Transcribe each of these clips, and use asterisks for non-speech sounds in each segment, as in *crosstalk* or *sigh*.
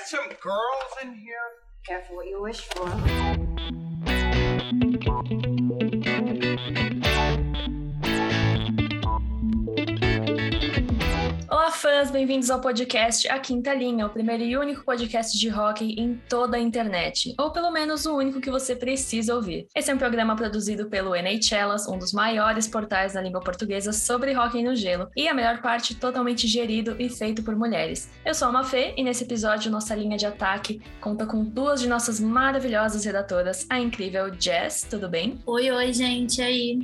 got some girls in here. Careful what you wish for. Bem-vindos ao podcast A Quinta Linha, o primeiro e único podcast de hockey em toda a internet, ou pelo menos o único que você precisa ouvir. Esse é um programa produzido pelo NHLas, um dos maiores portais na língua portuguesa sobre hockey no gelo, e a melhor parte totalmente gerido e feito por mulheres. Eu sou a Mafê e nesse episódio nossa linha de ataque conta com duas de nossas maravilhosas redatoras, a incrível Jess, tudo bem? Oi, oi, gente, aí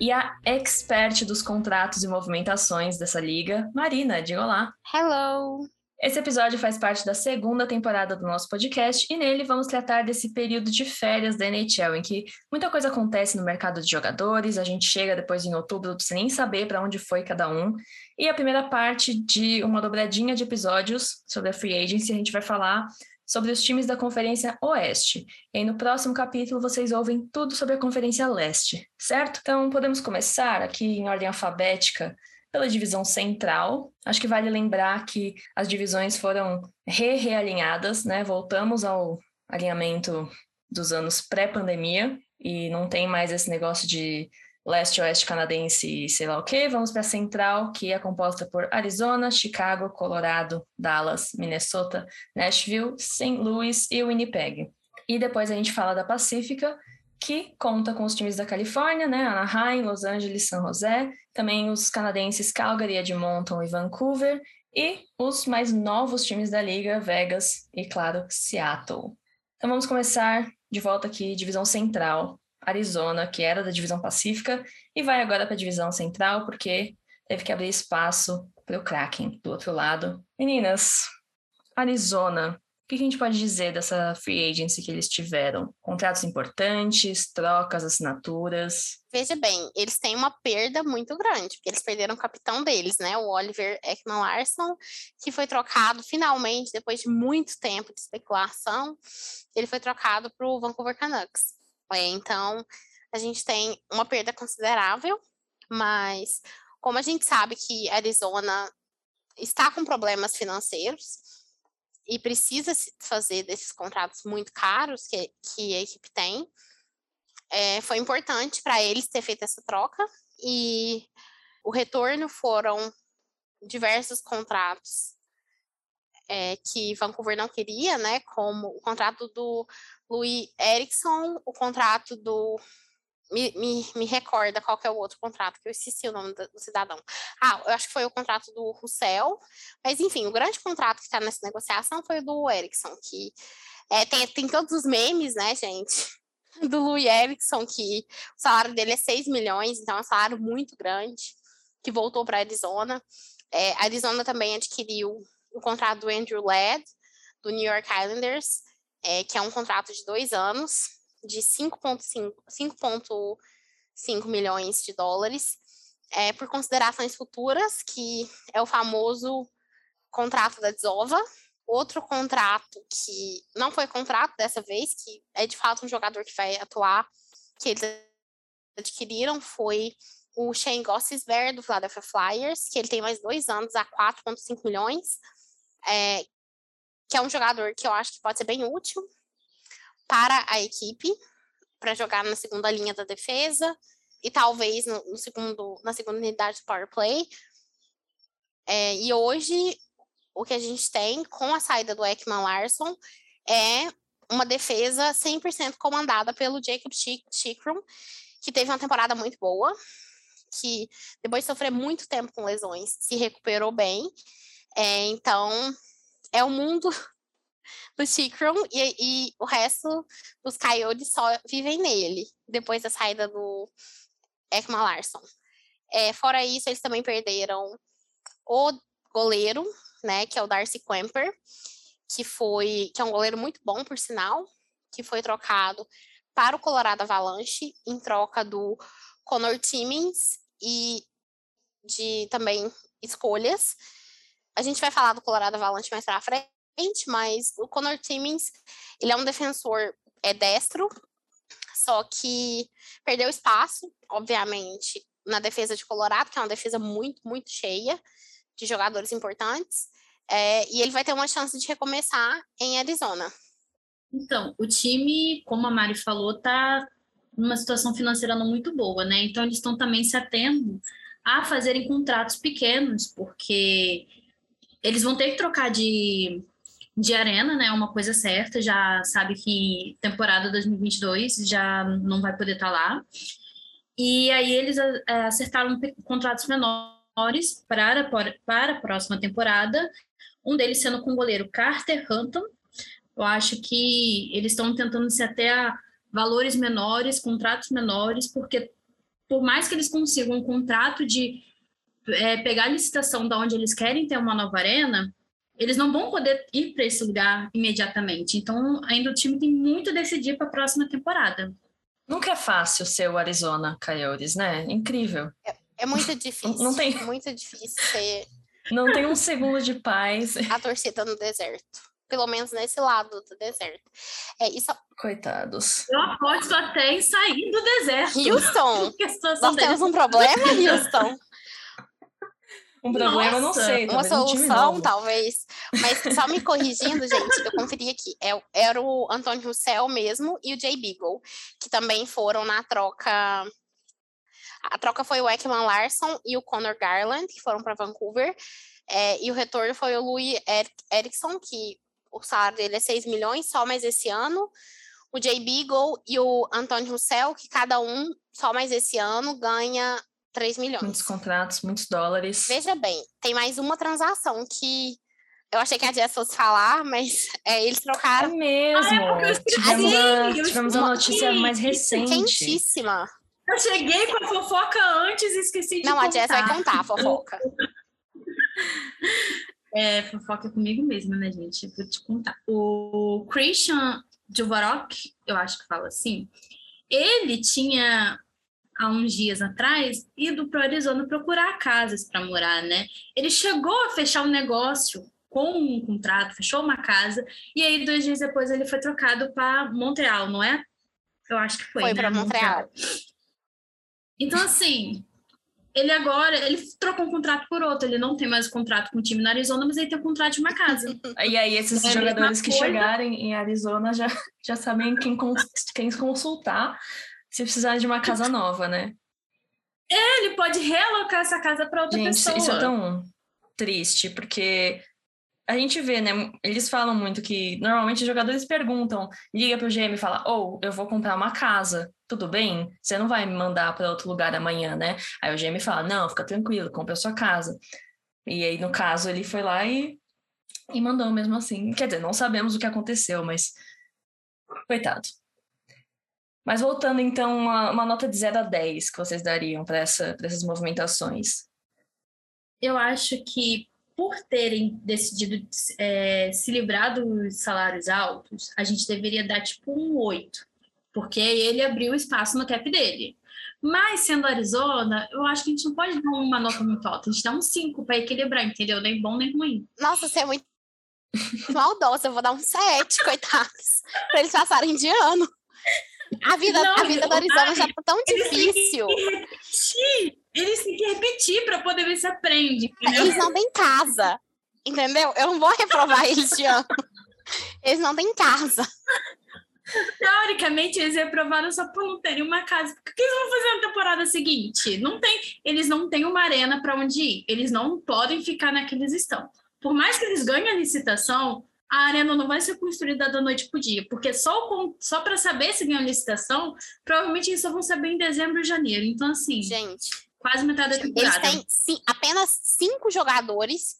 e a expert dos contratos e movimentações dessa liga, Marina. Diga olá. Hello! Esse episódio faz parte da segunda temporada do nosso podcast e nele vamos tratar desse período de férias da NHL, em que muita coisa acontece no mercado de jogadores, a gente chega depois em outubro sem nem saber para onde foi cada um. E a primeira parte de uma dobradinha de episódios sobre a Free Agency, a gente vai falar sobre os times da Conferência Oeste. E no próximo capítulo vocês ouvem tudo sobre a Conferência Leste, certo? Então podemos começar aqui em ordem alfabética pela divisão central. Acho que vale lembrar que as divisões foram re-realinhadas, né? Voltamos ao alinhamento dos anos pré-pandemia e não tem mais esse negócio de leste-oeste canadense sei lá o que. Vamos para a central, que é composta por Arizona, Chicago, Colorado, Dallas, Minnesota, Nashville, St. Louis e Winnipeg. E depois a gente fala da Pacífica, que conta com os times da Califórnia, né? Anaheim, Los Angeles, San José, também os canadenses Calgary, Edmonton e Vancouver, e os mais novos times da liga, Vegas e, claro, Seattle. Então vamos começar de volta aqui, divisão central, Arizona, que era da divisão Pacífica, e vai agora para a divisão Central, porque teve que abrir espaço para o Kraken do outro lado. Meninas, Arizona, o que a gente pode dizer dessa free agency que eles tiveram? Contratos importantes, trocas, assinaturas? Veja bem, eles têm uma perda muito grande, porque eles perderam o capitão deles, né? O Oliver Ekman Larson, que foi trocado finalmente, depois de muito tempo de especulação, ele foi trocado para o Vancouver Canucks. É, então, a gente tem uma perda considerável, mas como a gente sabe que Arizona está com problemas financeiros e precisa fazer desses contratos muito caros que, que a equipe tem, é, foi importante para eles ter feito essa troca e o retorno foram diversos contratos é, que Vancouver não queria, né? Como o contrato do Louis Erickson, o contrato do. Me, me, me, recorda qual é o outro contrato, que eu esqueci o nome do, do cidadão. Ah, eu acho que foi o contrato do Russell, mas enfim, o grande contrato que está nessa negociação foi o do Erickson, que é, tem, tem todos os memes, né, gente? *laughs* Do Louis Erickson, que o salário dele é 6 milhões, então é um salário muito grande, que voltou para Arizona. É, Arizona também adquiriu o contrato do Andrew Ladd, do New York Islanders, é, que é um contrato de dois anos, de 5,5 milhões de dólares, é, por considerações futuras, que é o famoso contrato da Desova. Outro contrato que não foi contrato dessa vez, que é de fato um jogador que vai atuar, que eles adquiriram, foi o Shane Gossesbear, do Philadelphia Flyers, que ele tem mais dois anos a 4,5 milhões, é, que é um jogador que eu acho que pode ser bem útil para a equipe, para jogar na segunda linha da defesa e talvez no, no segundo, na segunda unidade do power play. É, e hoje, o que a gente tem com a saída do Ekman Larson é uma defesa 100% comandada pelo Jacob Chikrum, que teve uma temporada muito boa, que depois de sofrer muito tempo com lesões, se recuperou bem. É, então, é o mundo *laughs* do Chikrum e, e, o resto dos Coyotes só vivem nele, depois da saída do Ekman Larson. É, fora isso, eles também perderam o goleiro, né, que é o Darcy Kemper, que foi, que é um goleiro muito bom, por sinal, que foi trocado para o Colorado Avalanche em troca do Connor Timmins e de também escolhas. A gente vai falar do Colorado Avalanche mais pra frente, mas o Connor Timmins, ele é um defensor é destro, só que perdeu espaço, obviamente, na defesa de Colorado, que é uma defesa muito, muito cheia de jogadores importantes. É, e ele vai ter uma chance de recomeçar em Arizona. Então, o time, como a Mari falou, tá numa situação financeira não muito boa, né? Então, eles estão também se atendo a fazerem contratos pequenos, porque eles vão ter que trocar de, de arena, né? Uma coisa certa, já sabe que temporada 2022 já não vai poder estar tá lá. E aí eles é, acertaram contratos menores para, para a próxima temporada, um deles sendo com o goleiro Carter Hunton. Eu acho que eles estão tentando se até a valores menores, contratos menores, porque por mais que eles consigam um contrato de é, pegar a licitação da onde eles querem ter uma nova arena, eles não vão poder ir para esse lugar imediatamente. Então, ainda o time tem muito a decidir para a próxima temporada. Nunca é fácil ser o Arizona Coyotes, né? Incrível. É, é muito difícil. Não tem... Muito difícil ser. Não tem um segundo de paz. *laughs* A torcida no deserto. Pelo menos nesse lado do deserto. É, isso... Coitados. Eu aposto até em sair do deserto. Houston! *laughs* Nós temos um problema, *laughs* Houston. Um problema, Nossa, não sei. Uma solução, talvez. Mas só me corrigindo, gente, eu conferi aqui. É, era o Antônio Russell mesmo e o Jay Beagle, que também foram na troca. A troca foi o Ekman Larson e o Connor Garland, que foram para Vancouver. É, e o retorno foi o Louis Erickson, que o salário dele é 6 milhões só mais esse ano. O Jay Beagle e o Antônio Russell, que cada um só mais esse ano ganha 3 milhões. Muitos contratos, muitos dólares. Veja bem, tem mais uma transação que eu achei que a Jess fosse falar, mas *laughs* é, eles trocaram. É mesmo. Ah, é tivemos, a, tivemos a notícia mais recente. Quentíssima. Eu cheguei com a fofoca antes e esqueci de Não, contar. a Jess vai contar a fofoca. *laughs* É, fofoca comigo mesma, né, gente? Vou te contar. O Christian Dvorak, eu acho que fala assim, ele tinha há uns dias atrás, ido para o Arizona procurar casas para morar, né? Ele chegou a fechar um negócio com um contrato, fechou uma casa, e aí dois dias depois ele foi trocado para Montreal, não é? Eu acho que foi. Foi né? para Montreal. Montreal. Então, assim, ele agora, ele trocou um contrato por outro, ele não tem mais contrato com o time na Arizona, mas ele tem o um contrato de uma casa. *laughs* E aí, esses é jogadores que chegarem em Arizona já, já sabem quem, quem consultar se precisar de uma casa nova, né? É, ele pode realocar essa casa para outra gente, pessoa. Isso é tão triste, porque a gente vê, né? Eles falam muito que normalmente os jogadores perguntam, liga pro GM e fala: "Ou oh, eu vou comprar uma casa, tudo bem? Você não vai me mandar para outro lugar amanhã, né?" Aí o GM fala: "Não, fica tranquilo, compra a sua casa." E aí no caso ele foi lá e e mandou mesmo assim. Quer dizer, não sabemos o que aconteceu, mas coitado. Mas voltando então, uma, uma nota de 0 a 10 que vocês dariam para essa, essas movimentações? Eu acho que por terem decidido é, se livrar dos salários altos, a gente deveria dar tipo um 8, porque ele abriu espaço no cap dele. Mas sendo Arizona, eu acho que a gente não pode dar uma nota muito alta, a gente dá um 5 para equilibrar, entendeu? Nem bom nem ruim. Nossa, você é muito maldosa, eu vou dar um 7, coitados, para eles passarem de ano. A vida, não, a vida da Arizona já tá tão difícil. Eles têm que repetir para poder ver se aprende. Entendeu? Eles não têm casa, entendeu? Eu não vou reprovar eles de ano. Eles não têm casa. Teoricamente, eles reprovaram só por não terem uma casa. O que eles vão fazer na temporada seguinte? Não tem, eles não têm uma arena para onde ir. Eles não podem ficar naqueles estão. Por mais que eles ganhem a licitação, a arena não vai ser construída da noite para o dia, porque só, só para saber se ganhou licitação, provavelmente eles só vão saber em dezembro ou janeiro. Então, assim, gente, quase metade da temporada. Eles têm sim, apenas cinco jogadores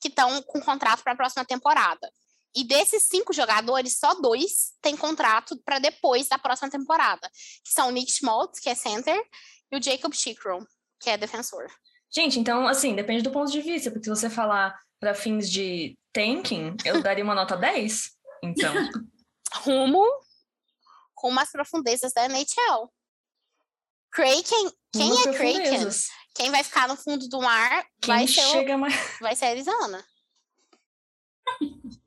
que estão com contrato para a próxima temporada. E desses cinco jogadores, só dois têm contrato para depois da próxima temporada, que são o Nick Schmaltz, que é center, e o Jacob Chikron, que é defensor. Gente, então, assim, depende do ponto de vista, porque se você falar para fins de tanking, eu daria uma nota 10. Então. *laughs* Rumo com umas profundezas da NHL. Kraken, quem Rumo é Kraken? Quem vai ficar no fundo do mar quem vai ser chega o, mais... vai ser Arizona. *laughs*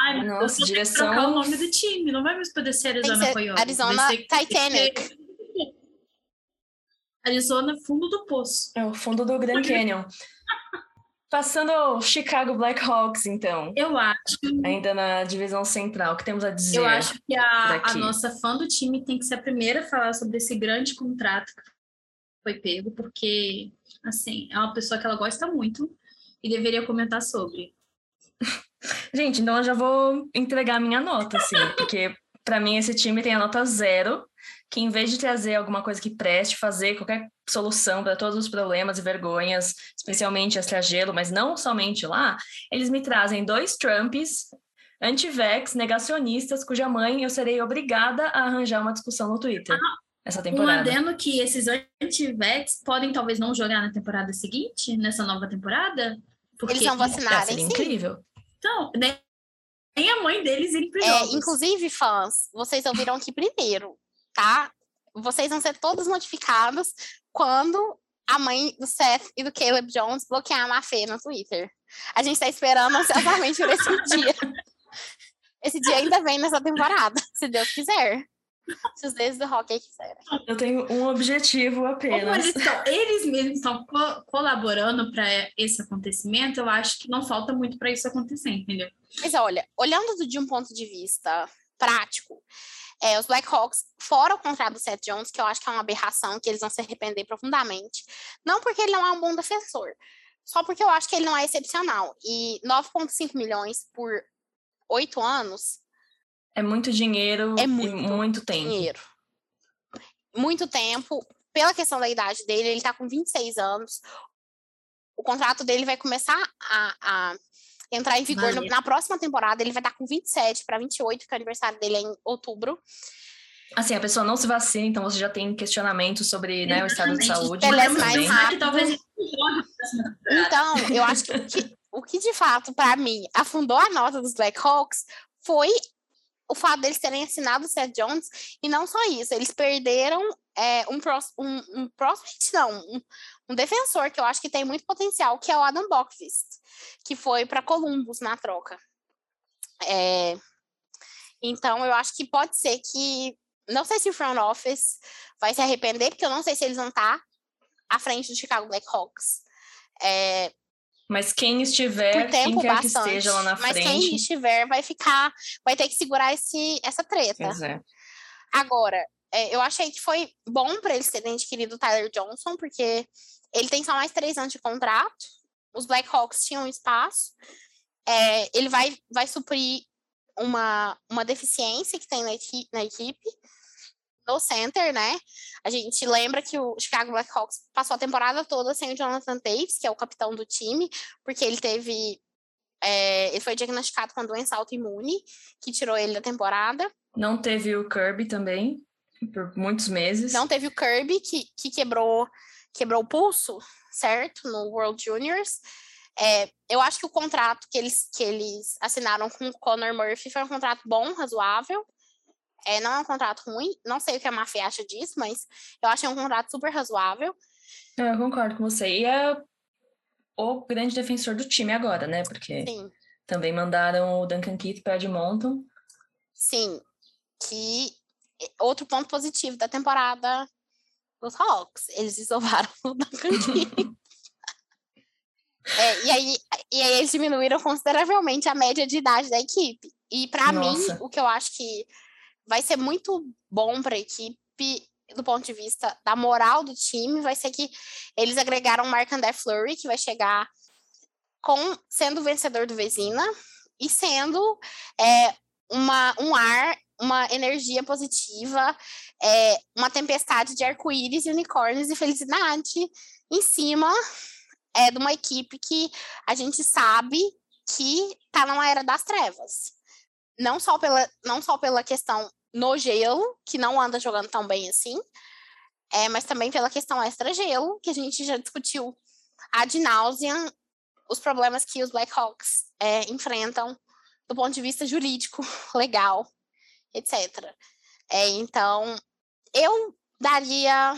Ai, Nossa, direção. trocar o nome do time, não vai mais poder ser Arizona ser Coyotes. Arizona Titanic. Arizona fundo do poço. É o fundo do Grand Canyon. Passando ao Chicago Blackhawks, então. Eu acho. Ainda na divisão central, que temos a dizer? Eu acho que a, a, nossa fã do time tem que ser a primeira a falar sobre esse grande contrato que foi pego, porque, assim, é uma pessoa que ela gosta muito e deveria comentar sobre. *laughs* Gente, então eu já vou entregar a minha nota, assim, porque para mim esse time tem a nota zero, que em vez de trazer alguma coisa que preste, fazer qualquer solução para todos os problemas e vergonhas, especialmente extra-gelo, mas não somente lá, eles me trazem dois Trumps anti-vax, negacionistas, cuja mãe eu serei obrigada a arranjar uma discussão no Twitter. Ah, essa temporada. Um adendo que esses anti-vax podem talvez não jogar na temporada seguinte, nessa nova temporada. Porque eles vão vacinar, seria incrível. Então, nem a mãe deles irem é, Inclusive, fãs, vocês ouviram aqui primeiro, tá? Vocês vão ser todos notificados quando a mãe do Seth e do Caleb Jones bloquear a Mafê no Twitter. A gente está esperando ansiosamente por esse *laughs* dia. Esse dia ainda vem nessa temporada, se Deus quiser. Se os deuses do hockey quiserem. Eu tenho um objetivo apenas. Eles, estão, eles mesmos estão co colaborando para esse acontecimento, eu acho que não falta muito para isso acontecer, entendeu? Mas olha, olhando de um ponto de vista prático, é, os Blackhawks, fora o contrato do Seth Jones, que eu acho que é uma aberração, que eles vão se arrepender profundamente. Não porque ele não é um bom defensor, só porque eu acho que ele não é excepcional. E 9,5 milhões por oito anos. É muito dinheiro é muito, muito tempo. Dinheiro. Muito tempo. Pela questão da idade dele, ele tá com 26 anos. O contrato dele vai começar a, a entrar em vigor no, na próxima temporada. Ele vai estar com 27 para 28, que o aniversário dele é em outubro. Assim, a pessoa não se vacina, então você já tem questionamento sobre né, o estado de saúde. É mais rápido. Talvez... Então, eu acho que o que, o que de fato, para mim, afundou a nota dos Blackhawks foi o fato deles terem assinado o Seth Jones, e não só isso, eles perderam é, um, pros, um, um prospect, não, um, um, defensor que eu acho que tem muito potencial, que é o Adam Bockvist, que foi para Columbus na troca. É, então, eu acho que pode ser que, não sei se o front office vai se arrepender, porque eu não sei se eles vão estar à frente do Chicago Blackhawks. É, mas quem estiver, quem quer bastante, que esteja lá na mas frente. Mas quem estiver vai ficar, vai ter que segurar esse, essa treta. É. Agora, é, eu achei que foi bom para eles terem adquirido o Tyler Johnson, porque ele tem só mais três anos de contrato. Os Blackhawks tinham espaço. É, ele vai, vai suprir uma, uma deficiência que tem na, equi na equipe no center, né? A gente lembra que o Chicago Blackhawks passou a temporada toda sem o Jonathan Taves, que é o capitão do time, porque ele teve. É, ele foi diagnosticado com doença autoimune, que tirou ele da temporada. Não teve o Kirby também, por muitos meses. Não teve o Kirby, que, que quebrou, quebrou o pulso, certo? No World Juniors. É, eu acho que o contrato que eles, que eles assinaram com o Conor Murphy foi um contrato bom, razoável. É, não é um contrato ruim, não sei o que a Mafia acha disso, mas eu achei um contrato super razoável. É, eu concordo com você. E é o grande defensor do time agora, né? Porque Sim. também mandaram o Duncan Keith para Edmonton. Sim, que outro ponto positivo da temporada dos Hawks, eles isovaram *laughs* o Duncan Keith. é, e, aí, e aí eles diminuíram consideravelmente a média de idade da equipe. E para mim, o que eu acho que vai ser muito bom para a equipe do ponto de vista da moral do time, vai ser que eles agregaram o Mark André Fleury, que vai chegar com sendo vencedor do Vezina e sendo é, uma, um ar, uma energia positiva, é, uma tempestade de arco-íris, unicórnios e felicidade em cima é, de uma equipe que a gente sabe que está numa era das trevas. Não só pela, não só pela questão no gelo, que não anda jogando tão bem assim, é, mas também pela questão extra-gelo, que a gente já discutiu ad nauseam os problemas que os Blackhawks é, enfrentam do ponto de vista jurídico, *laughs* legal, etc. É, então, eu daria,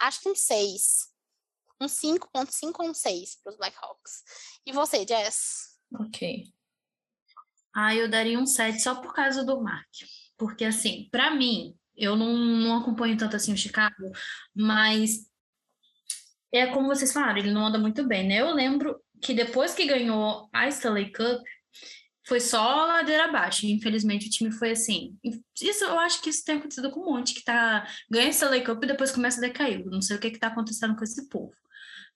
acho que um 6. Um 5.5 ou um 6 para os Blackhawks. E você, Jess? Ok. Ah, eu daria um 7 só por causa do Mark. Porque, assim, para mim, eu não, não acompanho tanto assim o Chicago, mas é como vocês falaram, ele não anda muito bem, né? Eu lembro que depois que ganhou a Stanley Cup, foi só ladeira abaixo. Infelizmente, o time foi assim. Isso eu acho que isso tem acontecido com um monte que tá ganha a Stanley Cup e depois começa a decair. Não sei o que que tá acontecendo com esse povo.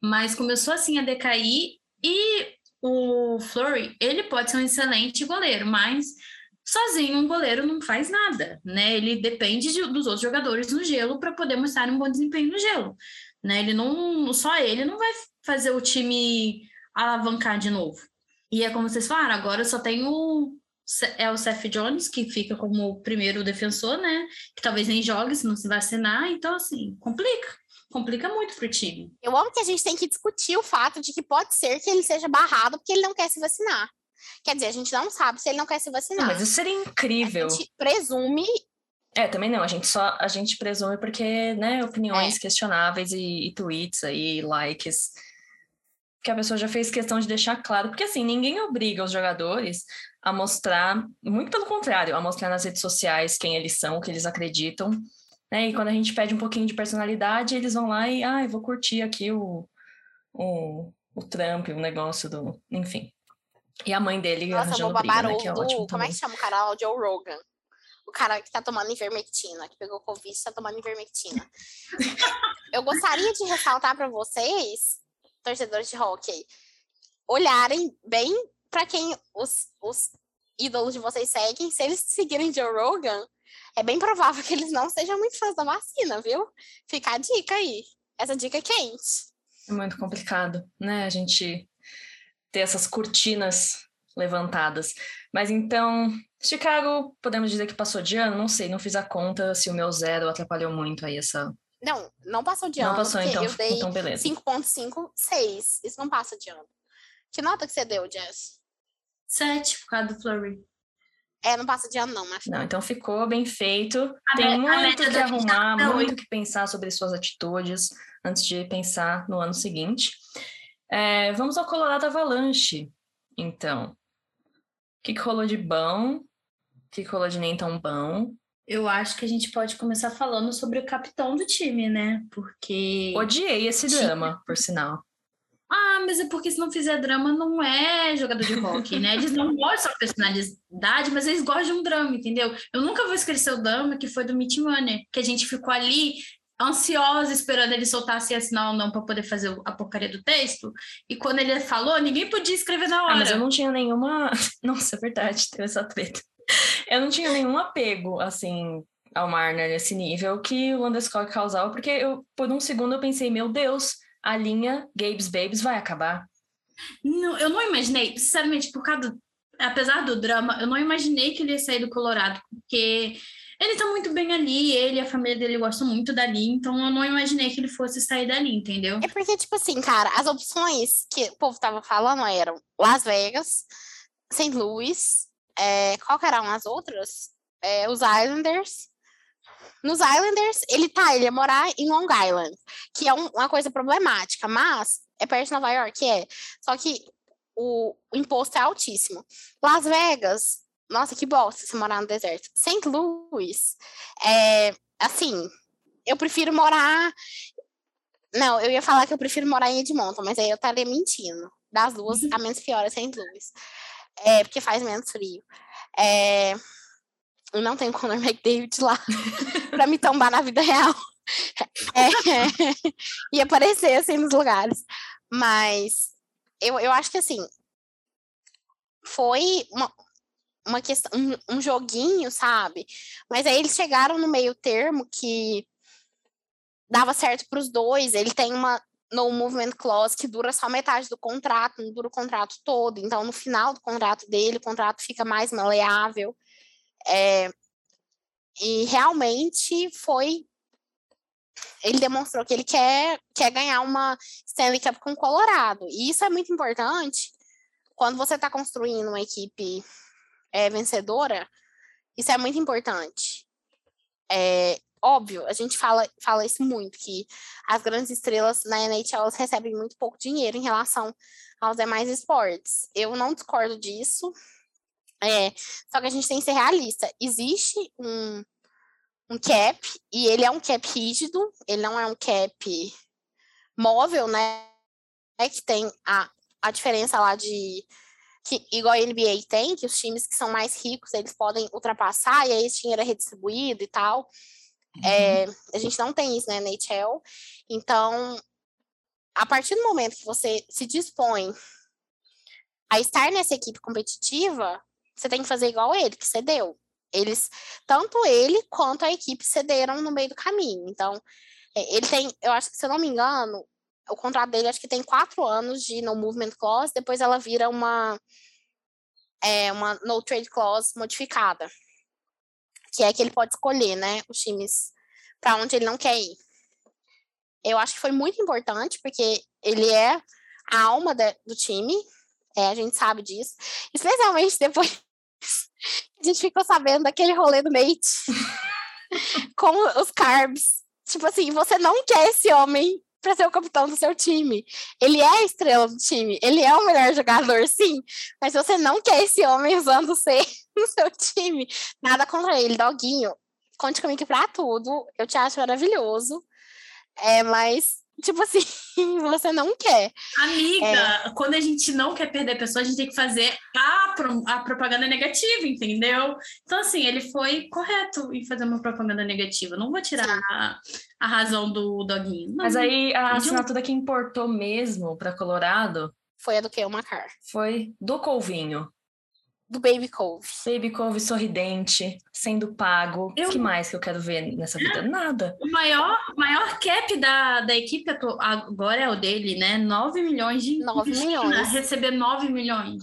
Mas começou assim a decair e o Flurry, ele pode ser um excelente goleiro, mas sozinho um goleiro não faz nada, né? Ele depende de, dos outros jogadores no gelo para poder mostrar um bom desempenho no gelo, né? Ele não, só ele não vai fazer o time alavancar de novo. E é como vocês falaram, agora só tem o é o Seth Jones que fica como o primeiro defensor, né? Que talvez nem jogue se não se vacinar, então assim, complica complica muito pro time. Eu amo que a gente tem que discutir o fato de que pode ser que ele seja barrado porque ele não quer se vacinar. Quer dizer, a gente não sabe se ele não quer se vacinar. Não, mas isso seria incrível. A gente presume. É, também não, a gente só a gente presume porque, né, opiniões é. questionáveis e, e tweets aí, likes que a pessoa já fez questão de deixar claro, porque assim, ninguém obriga os jogadores a mostrar, muito pelo contrário, a mostrar nas redes sociais quem eles são, o que eles acreditam, né? E quando a gente pede um pouquinho de personalidade, eles vão lá e, ah, eu vou curtir aqui o, o, o Trump, o negócio do. Enfim. E a mãe dele Nossa, arranjando briga, né? Que é ótimo Como é que chama o cara? O Joe Rogan. O cara que tá tomando ivermectina, que pegou Covid e tá tomando ivermectina. *laughs* eu gostaria de ressaltar para vocês, torcedores de hockey, olharem bem para quem os, os ídolos de vocês seguem. Se eles seguirem Joe Rogan, é bem provável que eles não sejam muito fãs da vacina, viu? Fica a dica aí. Essa dica é quente. É muito complicado, né? A gente ter essas cortinas levantadas. Mas então, Chicago, podemos dizer que passou de ano? Não sei, não fiz a conta se o meu zero atrapalhou muito aí essa. Não, não passou de ano. Não passou, então, eu dei então beleza. 5,56. Isso não passa de ano. Que nota que você deu, Jess? 7 por causa do Flurry. É, não passa de ano, não, mas. Não, então ficou bem feito. A Tem muito que arrumar, muito que pensar sobre suas atitudes antes de pensar no ano seguinte. É, vamos ao Colorado Avalanche, então. O que, que rolou de bom? O que, que rolou de nem tão bom? Eu acho que a gente pode começar falando sobre o capitão do time, né? Porque. Odiei esse drama, por sinal. Ah, mas é porque se não fizer drama, não é jogador de rock, né? Eles não gostam da personalidade, mas eles gostam de um drama, entendeu? Eu nunca vou esquecer o drama que foi do Meet Money, que a gente ficou ali ansiosa esperando ele soltar se assinar ou não para poder fazer a porcaria do texto. E quando ele falou, ninguém podia escrever na hora. Ah, mas eu não tinha nenhuma. *laughs* Nossa, é verdade, teve essa treta. *laughs* Eu não tinha nenhum apego, assim, ao Marner nesse nível que o Landeskog causava, porque eu, por um segundo, eu pensei, meu Deus a linha Gabe's Babes vai acabar. Não, eu não imaginei, sinceramente, por causa do, apesar do drama, eu não imaginei que ele ia sair do Colorado, porque ele tá muito bem ali, ele e a família dele gostam muito dali, então eu não imaginei que ele fosse sair dali, entendeu? É porque, tipo assim, cara, as opções que o povo tava falando eram Las Vegas, St. Louis, é, qual que eram as outras? É, os Islanders nos Islanders, ele tá, ele ia morar em Long Island, que é um, uma coisa problemática, mas é perto de Nova York, é. Só que o, o imposto é altíssimo. Las Vegas, nossa, que bosta se morar no deserto. St. Louis, é, assim, eu prefiro morar. Não, eu ia falar que eu prefiro morar em Edmonton, mas aí eu estaria mentindo. Das duas, a menos pior é St. Louis. É, porque faz menos frio. É, eu não tenho Conor *laughs* McDavid lá *laughs* para me tombar na vida real. É, *laughs* e aparecer assim nos lugares. Mas eu, eu acho que assim foi uma, uma questão, um, um joguinho, sabe? Mas aí eles chegaram no meio termo que dava certo para os dois. Ele tem uma no movement clause que dura só metade do contrato, não dura o contrato todo. Então, no final do contrato dele, o contrato fica mais maleável. É, e realmente foi. Ele demonstrou que ele quer, quer ganhar uma Stanley Cup com o Colorado. E isso é muito importante quando você está construindo uma equipe é, vencedora. Isso é muito importante. É, óbvio, a gente fala, fala isso muito, que as grandes estrelas na NHL recebem muito pouco dinheiro em relação aos demais esportes. Eu não discordo disso, é, só que a gente tem que ser realista. Existe um, um cap, e ele é um cap rígido, ele não é um cap móvel, né? É que tem a, a diferença lá de que igual a NBA tem, que os times que são mais ricos, eles podem ultrapassar e aí esse dinheiro é redistribuído e tal. Uhum. É, a gente não tem isso, né, na NHL. Então, a partir do momento que você se dispõe a estar nessa equipe competitiva, você tem que fazer igual ele, que cedeu. Eles, tanto ele quanto a equipe cederam no meio do caminho. Então, é, ele tem, eu acho que, se eu não me engano, o contrato dele acho que tem quatro anos de no movement clause, depois ela vira uma, é, uma no trade clause modificada, que é que ele pode escolher, né, os times para onde ele não quer ir. Eu acho que foi muito importante, porque ele é a alma de, do time, é, a gente sabe disso, especialmente depois a gente ficou sabendo daquele rolê do mate *laughs* com os carbs. Tipo assim, você não quer esse homem para ser o capitão do seu time. Ele é a estrela do time, ele é o melhor jogador, sim, mas você não quer esse homem usando ser *laughs* no seu time. Nada contra ele, doguinho. Conte comigo pra tudo, eu te acho maravilhoso. É, mas tipo assim, *laughs* você não quer. Amiga, é... quando a gente não quer perder a pessoa, a gente tem que fazer a, pro, a propaganda negativa, entendeu? Então, assim, ele foi correto em fazer uma propaganda negativa. Não vou tirar a, a, razão do doguinho. Não, Mas aí a assinatura que importou mesmo para Colorado foi a do que? O Macar. Foi do Colvinho do Baby Cove. Baby Cove sorridente, sendo pago. O que mais que eu quero ver nessa vida? Nada. O maior, maior cap da, da equipe agora é o dele, né? 9 milhões de 9 milhões. Receber 9 milhões.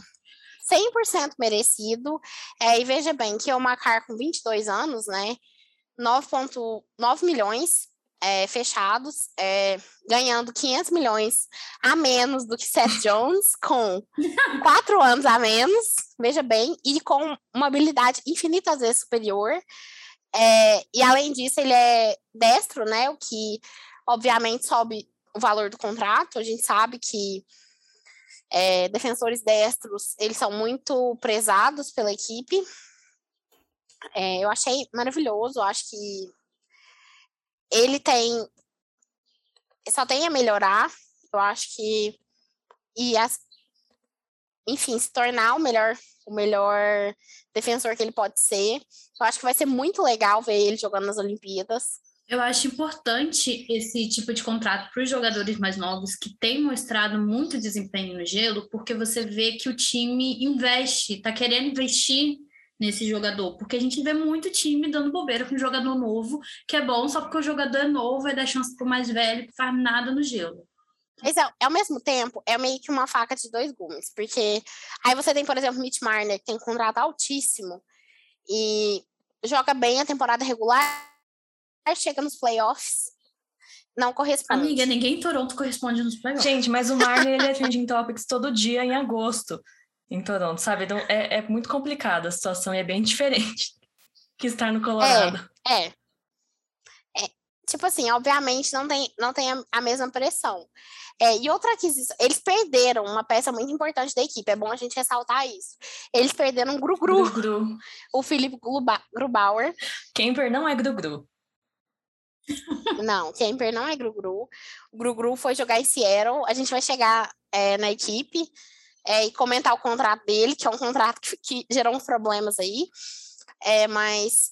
100% merecido. É, e veja bem que o Macar com 22 anos, né? 9,9 milhões é, fechados, é, ganhando 500 milhões a menos do que Seth *laughs* Jones, com quatro anos a menos, veja bem, e com uma habilidade infinitas vezes superior. É, e além disso, ele é destro, né? O que obviamente sobe o valor do contrato. A gente sabe que é, defensores destros eles são muito prezados pela equipe. É, eu achei maravilhoso, acho que ele tem. Só tem a melhorar. Eu acho que. E as, enfim, se tornar o melhor, o melhor defensor que ele pode ser. Eu acho que vai ser muito legal ver ele jogando nas Olimpíadas. Eu acho importante esse tipo de contrato para os jogadores mais novos que têm mostrado muito desempenho no gelo, porque você vê que o time investe, está querendo investir nesse jogador, porque a gente vê muito time dando bobeira com um jogador novo, que é bom só porque o jogador é novo e dá chance pro mais velho que faz nada no gelo. Mas é, ao mesmo tempo, é meio que uma faca de dois gumes, porque aí você tem, por exemplo, Mitch Marner, que tem um contrato altíssimo e joga bem a temporada regular, chega nos playoffs, não corresponde. Amiga, ninguém em Toronto corresponde nos playoffs. Gente, mas o Marner, ele é trending *laughs* topics todo dia em agosto em Toronto, sabe? Então é, é muito complicada a situação e é bem *laughs* diferente que estar no Colorado. É, é. é. Tipo assim, obviamente não tem, não tem a, a mesma pressão. É, e outra aquisição, eles perderam uma peça muito importante da equipe, é bom a gente ressaltar isso. Eles perderam o Grugru, Gru. o Felipe Grubauer. Kemper não é Grugru. Não, Kemper não é Grugru. O Grugru foi jogar em Seattle, a gente vai chegar é, na equipe, é, e comentar o contrato dele, que é um contrato que, que gerou uns problemas aí, é, mas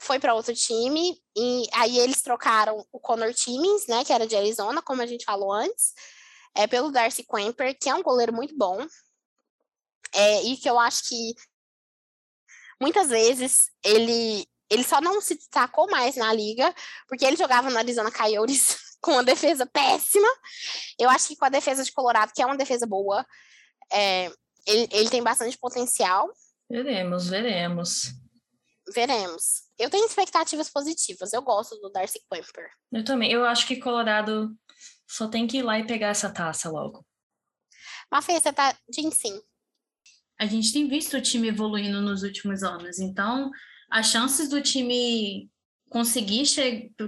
foi para outro time, e aí eles trocaram o Connor Timmins, né, que era de Arizona, como a gente falou antes, é, pelo Darcy Quemper, que é um goleiro muito bom, é, e que eu acho que muitas vezes ele, ele só não se destacou mais na liga, porque ele jogava no Arizona Coyotes *laughs* com uma defesa péssima. Eu acho que com a defesa de Colorado, que é uma defesa boa, é, ele, ele tem bastante potencial. Veremos, veremos. Veremos. Eu tenho expectativas positivas. Eu gosto do Darcy Quimper. Eu também. Eu acho que Colorado só tem que ir lá e pegar essa taça logo. Mafê, você tá de sim. A gente tem visto o time evoluindo nos últimos anos. Então, as chances do time conseguir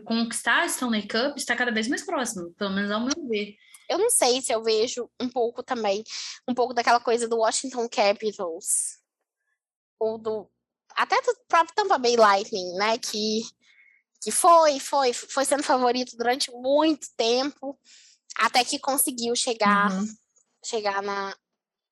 conquistar a Stanley Cup está cada vez mais próximo, pelo menos ao meu ver. Eu não sei se eu vejo um pouco também, um pouco daquela coisa do Washington Capitals, ou do até do próprio Tampa Bay Lightning, né, que que foi, foi, foi sendo favorito durante muito tempo, até que conseguiu chegar uhum. chegar na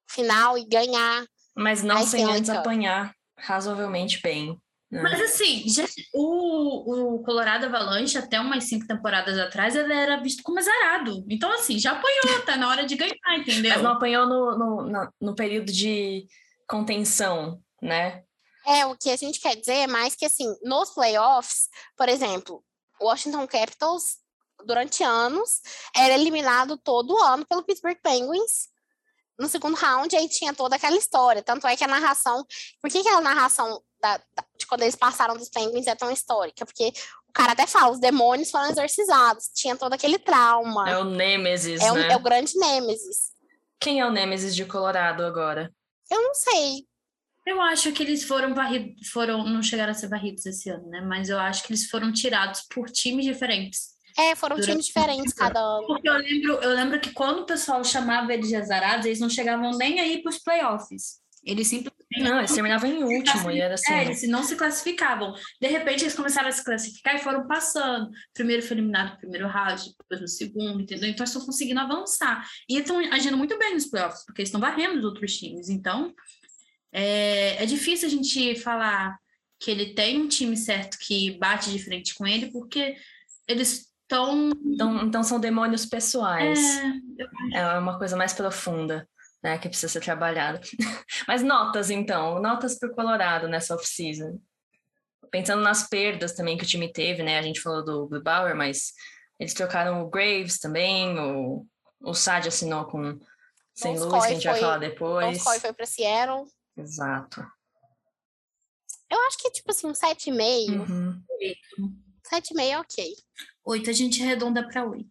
final e ganhar. Mas não sem antes apanhar razoavelmente bem. Né? Mas assim, já, o, o Colorado Avalanche, até umas cinco temporadas atrás, ele era visto como azarado. Então, assim, já apanhou, tá na hora de ganhar, entendeu? Mas não apanhou no, no, no, no período de contenção, né? É, o que a gente quer dizer é mais que, assim, nos playoffs, por exemplo, o Washington Capitals, durante anos, era eliminado todo ano pelo Pittsburgh Penguins no segundo round, aí tinha toda aquela história. Tanto é que a narração. Por que, que a narração da, da, de quando eles passaram dos Penguins é tão histórica? Porque o cara até fala, os demônios foram exorcizados, tinha todo aquele trauma. É o Nêmesis, é, né? é o grande Nêmesis. Quem é o Nêmesis de Colorado agora? Eu não sei. Eu acho que eles foram varridos, foram, não chegaram a ser varridos esse ano, né? Mas eu acho que eles foram tirados por times diferentes. É, foram times diferentes cada ano. Porque eu lembro, eu lembro que quando o pessoal chamava eles de azarados, eles não chegavam nem aí para os playoffs. Eles simplesmente. Não, eles terminavam em último, e era assim. É, eles não se classificavam. De repente, eles começaram a se classificar e foram passando. Primeiro foi eliminado no primeiro round, depois no segundo, entendeu? Então, eles estão conseguindo avançar. E estão agindo muito bem nos playoffs, porque eles estão varrendo os outros times. Então, é, é difícil a gente falar que ele tem um time certo que bate de frente com ele, porque eles então, então, então são demônios pessoais. É, é uma coisa mais profunda, né, que precisa ser trabalhado. *laughs* Mas notas, então, notas para o Colorado nessa off-season. Pensando nas perdas também que o time teve, né? A gente falou do, do Bauer, mas eles trocaram o Graves também, o, o Sad assinou com sem luz, que a gente foi, vai falar depois. O foi para Seattle. Exato. Eu acho que, tipo assim, um 7,5. Uhum. 7,5 é ok. 8, a gente arredonda para 8.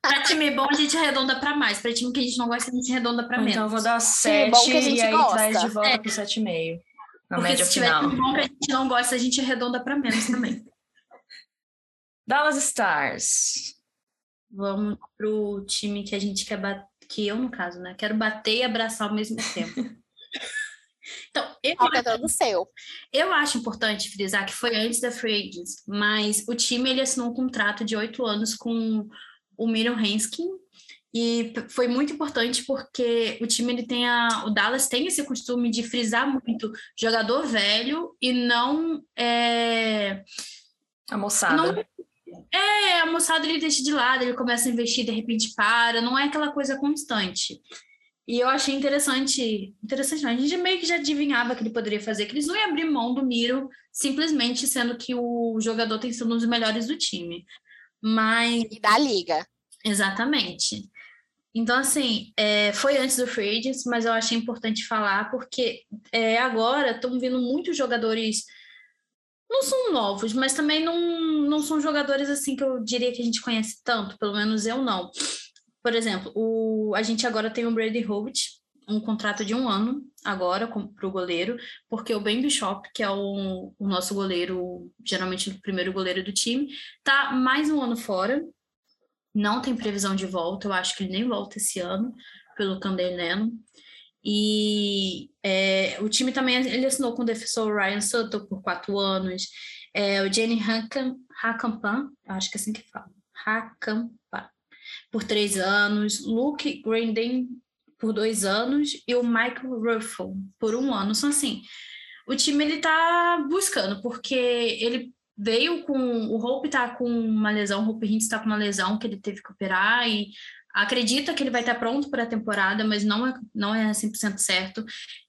Pra time bom, a gente arredonda pra mais. Pra time que a gente não gosta, a gente arredonda pra menos. Então eu vou dar 7 e aí gosta. traz de volta é. pro 7,5. Na Porque média se tiver final. time bom que a gente não gosta, a gente arredonda pra menos também. Dallas Stars. Vamos pro time que a gente quer bater. Que eu, no caso, né? Quero bater e abraçar ao mesmo tempo. *laughs* Então, eu, Qual do seu? eu acho importante frisar que foi antes da Free Agents, mas o time ele assinou um contrato de oito anos com o Miriam Henskin, e foi muito importante porque o time ele tem a, o Dallas tem esse costume de frisar muito jogador velho e não é, a moçada. Não, é, a moçada ele deixa de lado, ele começa a investir, de repente para, não é aquela coisa constante. E eu achei interessante, interessante não, a gente meio que já adivinhava que ele poderia fazer, que eles não iam abrir mão do Miro, simplesmente sendo que o jogador tem sido um dos melhores do time. Mas... E da liga. Exatamente. Então, assim, é, foi antes do Free Agents, mas eu achei importante falar, porque é, agora estão vindo muitos jogadores, não são novos, mas também não, não são jogadores assim que eu diria que a gente conhece tanto, pelo menos eu não. Por exemplo, o, a gente agora tem o Brady Holt, um contrato de um ano agora para o goleiro, porque o Ben Bishop, que é o, o, nosso goleiro, geralmente o primeiro goleiro do time, tá mais um ano fora, não tem previsão de volta, eu acho que ele nem volta esse ano, pelo Candeleno. E é, o time também ele assinou com o defensor Ryan Sutton por quatro anos, é, o Jenny Hakampan, acho que é assim que fala, Hakampan, por três anos, Luke Grindin por dois anos e o Michael Ruffle por um ano. São assim, o time ele tá buscando, porque ele veio com. O Hope tá com uma lesão, o Hope Hintz tá com uma lesão que ele teve que operar e acredita que ele vai estar pronto para a temporada, mas não é, não é 100% certo.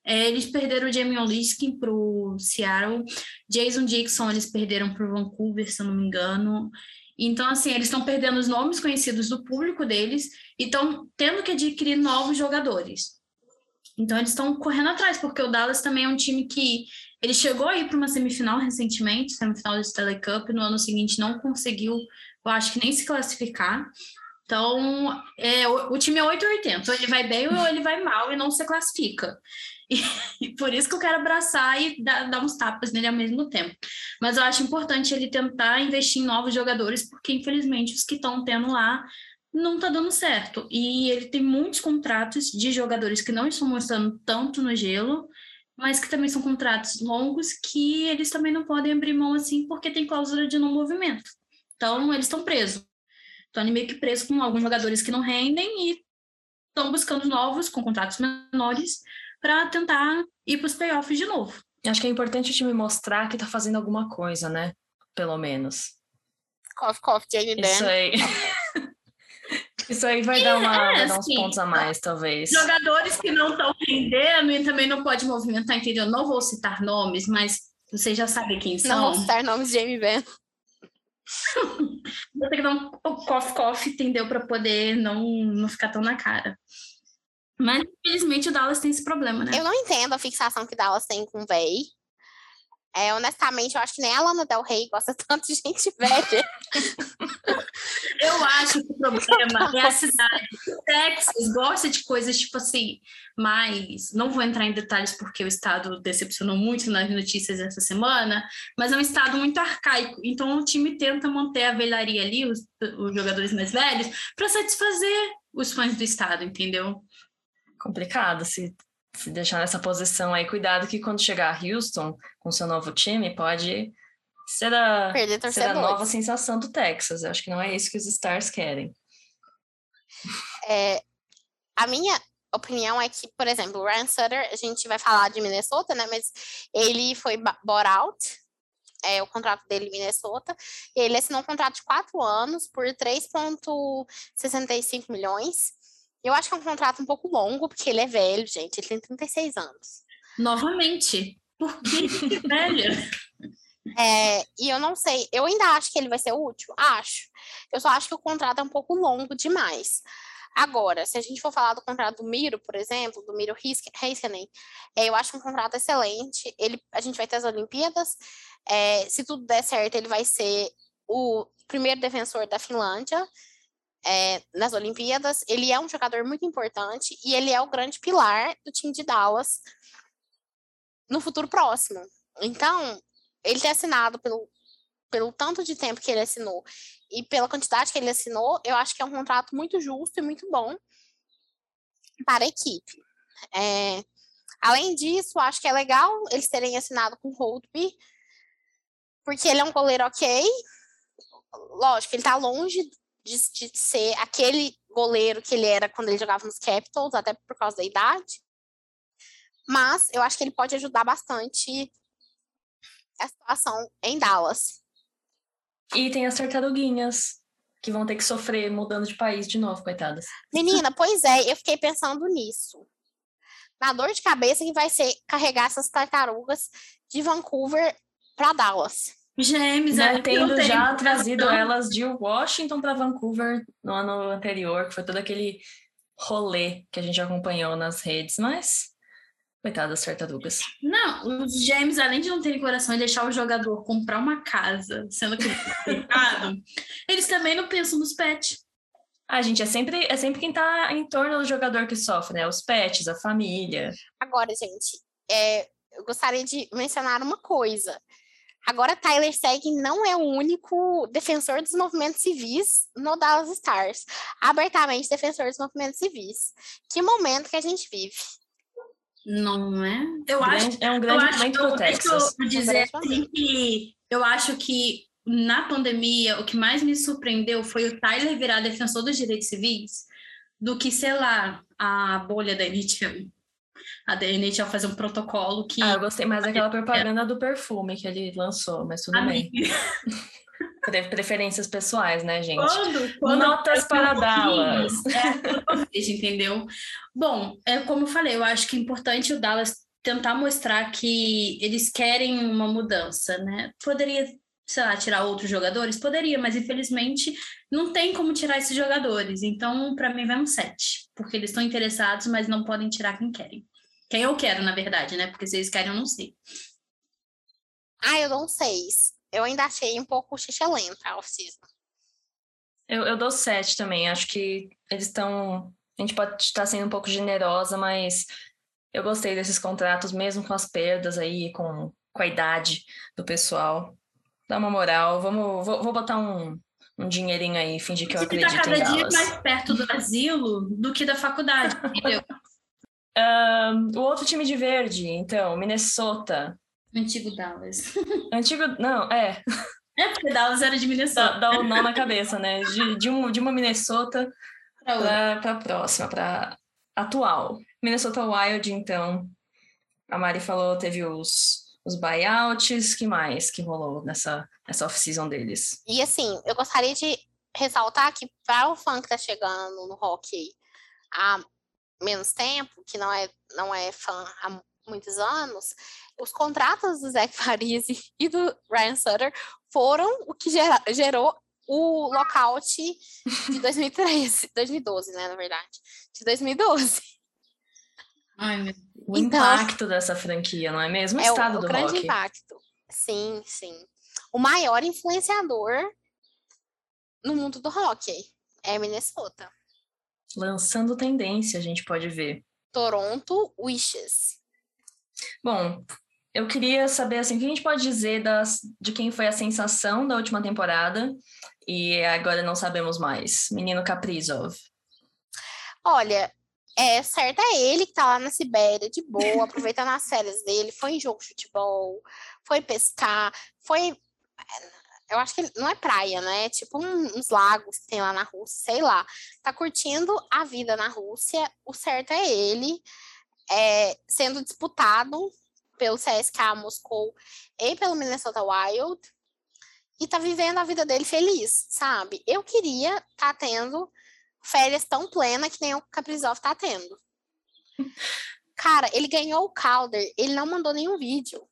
É, eles perderam o Jamie Oliskin para o Seattle, Jason Dixon eles perderam para o Vancouver, se eu não me engano, então, assim, eles estão perdendo os nomes conhecidos do público deles e estão tendo que adquirir novos jogadores. Então, eles estão correndo atrás, porque o Dallas também é um time que ele chegou aí para uma semifinal recentemente, semifinal do Stanley Cup, no ano seguinte não conseguiu, eu acho que nem se classificar. Então, é, o, o time é 880, ou ele vai bem ou ele vai mal e não se classifica. *laughs* E, por isso que eu quero abraçar e dar, dar, uns tapas nele ao mesmo tempo. Mas eu acho importante ele tentar investir em novos jogadores, porque infelizmente os que estão tendo lá não está dando certo. E ele tem muitos contratos de jogadores que não estão mostrando tanto no gelo, mas que também são contratos longos que eles também não podem abrir mão assim, porque tem cláusula de não movimento. Então, eles estão presos. Estão meio que presos com alguns jogadores que não rendem e estão buscando novos com contratos menores para tentar ir para os playoffs de novo. Acho que é importante o time mostrar que está fazendo alguma coisa, né? Pelo menos. Cough, cough, Jane Isso aí. *laughs* Isso aí vai dar, uma, é, vai dar uns assim, pontos a mais, talvez. Jogadores que não estão rendendo e também não pode movimentar, entendeu? Não vou citar nomes, mas vocês já sabem quem são. Não vou citar nomes de Jamie Benn. Vou ter que dar um cough, entendeu? Para poder não, não ficar tão na cara. Mas, infelizmente, o Dallas tem esse problema, né? Eu não entendo a fixação que Dallas tem com o véi. É, honestamente, eu acho que nem a Lana Del Rey gosta *laughs* tanto de gente velha. *laughs* Eu acho que o problema é a cidade. O Texas gosta de coisas tipo assim, mas não vou entrar em detalhes porque o estado decepcionou muito nas notícias essa semana, mas é um estado muito arcaico. Então o time tenta manter a velharia ali, os, os jogadores mais velhos, para satisfazer os fãs do estado, entendeu? Complicado se, se deixar nessa posição aí. Cuidado que quando chegar a Houston com seu novo time, pode ser a, ser a nova sensação do Texas. Eu acho que não é isso que os Stars querem. É, a minha opinião é que, por exemplo, o Ryan Sutter, a gente vai falar de Minnesota, né? Mas ele foi bought out, é, o contrato dele em Minnesota. Ele assinou um contrato de quatro anos por 3,65 milhões. Eu acho que é um contrato um pouco longo, porque ele é velho, gente. Ele tem 36 anos. Novamente. Por que, *laughs* velho? É, e eu não sei, eu ainda acho que ele vai ser útil? Acho. Eu só acho que o contrato é um pouco longo demais. Agora, se a gente for falar do contrato do Miro, por exemplo, do Miro Heisk- Heiskanen, é, eu acho um contrato excelente. Ele, a gente vai ter as Olimpíadas. é, se tudo der certo, ele vai ser o primeiro defensor da Finlândia é, nas Olimpíadas. Ele é um jogador muito importante e ele é o grande pilar do time de Dallas no futuro próximo. Então, ele ter assinado pelo, pelo tanto de tempo que ele assinou e pela quantidade que ele assinou, eu acho que é um contrato muito justo e muito bom para a equipe. É, além disso, acho que é legal eles terem assinado com o Holtby, porque ele é um goleiro ok. Lógico, ele está longe de, de ser aquele goleiro que ele era quando ele jogava nos Capitals, até por causa da idade. Mas eu acho que ele pode ajudar bastante a situação em Dallas. E tem as tartaruguinhas, que vão ter que sofrer mudando de país de novo, coitadas. Menina, pois é, eu fiquei pensando nisso. Na dor de cabeça que vai ser carregar essas tartarugas de Vancouver para Dallas. James, Né, tendo já trazido elas de Washington para Vancouver no ano anterior, que foi todo aquele rolê que a gente acompanhou nas redes, mas coitadas das tartarugas. Não, os James, além de não terem coração e deixar o jogador comprar uma casa, sendo que pecado, *laughs* eles também não pensam nos pets. Ah, gente, é sempre, é sempre quem tá em torno do jogador que sofre, né? Os pets, a família. Agora, gente, é, eu gostaria de mencionar uma coisa. Agora, Tyler Seguin não é o único defensor dos movimentos civis no Dallas Stars. Abertamente defensor dos movimentos civis. Que momento que a gente vive. Não é? Eu acho Grande- é um Eu grande acho momento deixa Texas. eu dizer assim que eu acho que na pandemia o que mais me surpreendeu foi o Tyler virar defensor dos direitos civis do que, sei lá, a bolha da NHL. A da NHL fazer um protocolo que Ah, eu gostei mais daquela propaganda do perfume que ele lançou, mas tudo bem. Amiga, *laughs* Pre- Preferências pessoais, né, gente? quando, quando Notas para Dallas. É entendeu? Bom, é como eu falei, eu acho que é importante o Dallas tentar mostrar que eles querem uma mudança, né? Poderia, sei lá, tirar outros jogadores? Poderia, mas infelizmente não tem como tirar esses jogadores. Então, para mim, vai um 7. Porque eles estão interessados, mas não podem tirar quem querem. Quem eu quero, na verdade, né? Porque se eles querem, eu não sei. Ah, eu dou um 6. Eu ainda achei um pouco xixelenta a off-season. Eu, eu dou sete também. Acho que eles estão. A gente pode estar sendo um pouco generosa, mas eu gostei desses contratos, mesmo com as perdas aí, com, com a idade do pessoal. Dá uma moral. Vamos, vou, vou botar um, um dinheirinho aí, fingir que eu tá acredito em cada dia Dallas. mais perto do asilo do que da faculdade, *laughs* entendeu? Ahn, o outro time de verde, então, Minnesota. Antigo Dallas. *laughs* Antigo. Não, é. É porque Dallas era de Dá, Minnesota. dá o nó na cabeça, né? De, de, um, de uma Minnesota para a próxima, para atual. Minnesota Wild, então, a Mari falou, teve os, os buyouts, que mais que rolou nessa, nessa off-season deles? E assim, eu gostaria de ressaltar que para o fã que tá chegando no hockey há menos tempo, que não é, não é fã há muitos anos, os contratos do Zach Parise *laughs* e do Ryan Sutter foram o que gera, gerou o lockout de 2013, 2012, né, na verdade, de 2012. Ai, O então, impacto dessa franquia, não é mesmo? O é estado o, do o grande hockey. impacto. Sim, sim. O maior influenciador no mundo do hockey é Minnesota. Lançando tendência, a gente pode ver. Toronto Wishes. Bom, eu queria saber assim, o que a gente pode dizer das, de quem foi a sensação da última temporada e agora não sabemos mais. Menino Kaprizov. Olha, é certo é ele que tá lá na Sibéria, de boa, aproveitando as férias dele, foi em jogo de futebol, foi pescar, foi. Eu acho que não é praia, né? Tipo um, uns lagos que tem lá na Rússia, sei lá. Tá curtindo a vida na Rússia, o certo é ele, é, sendo disputado pelo CSKA Moscou e pelo Minnesota Wild, e tá vivendo a vida dele feliz, sabe? Eu queria tá tendo férias tão plena que nem o Kaprizov tá tendo. Cara, ele ganhou o Calder, ele não mandou nenhum vídeo.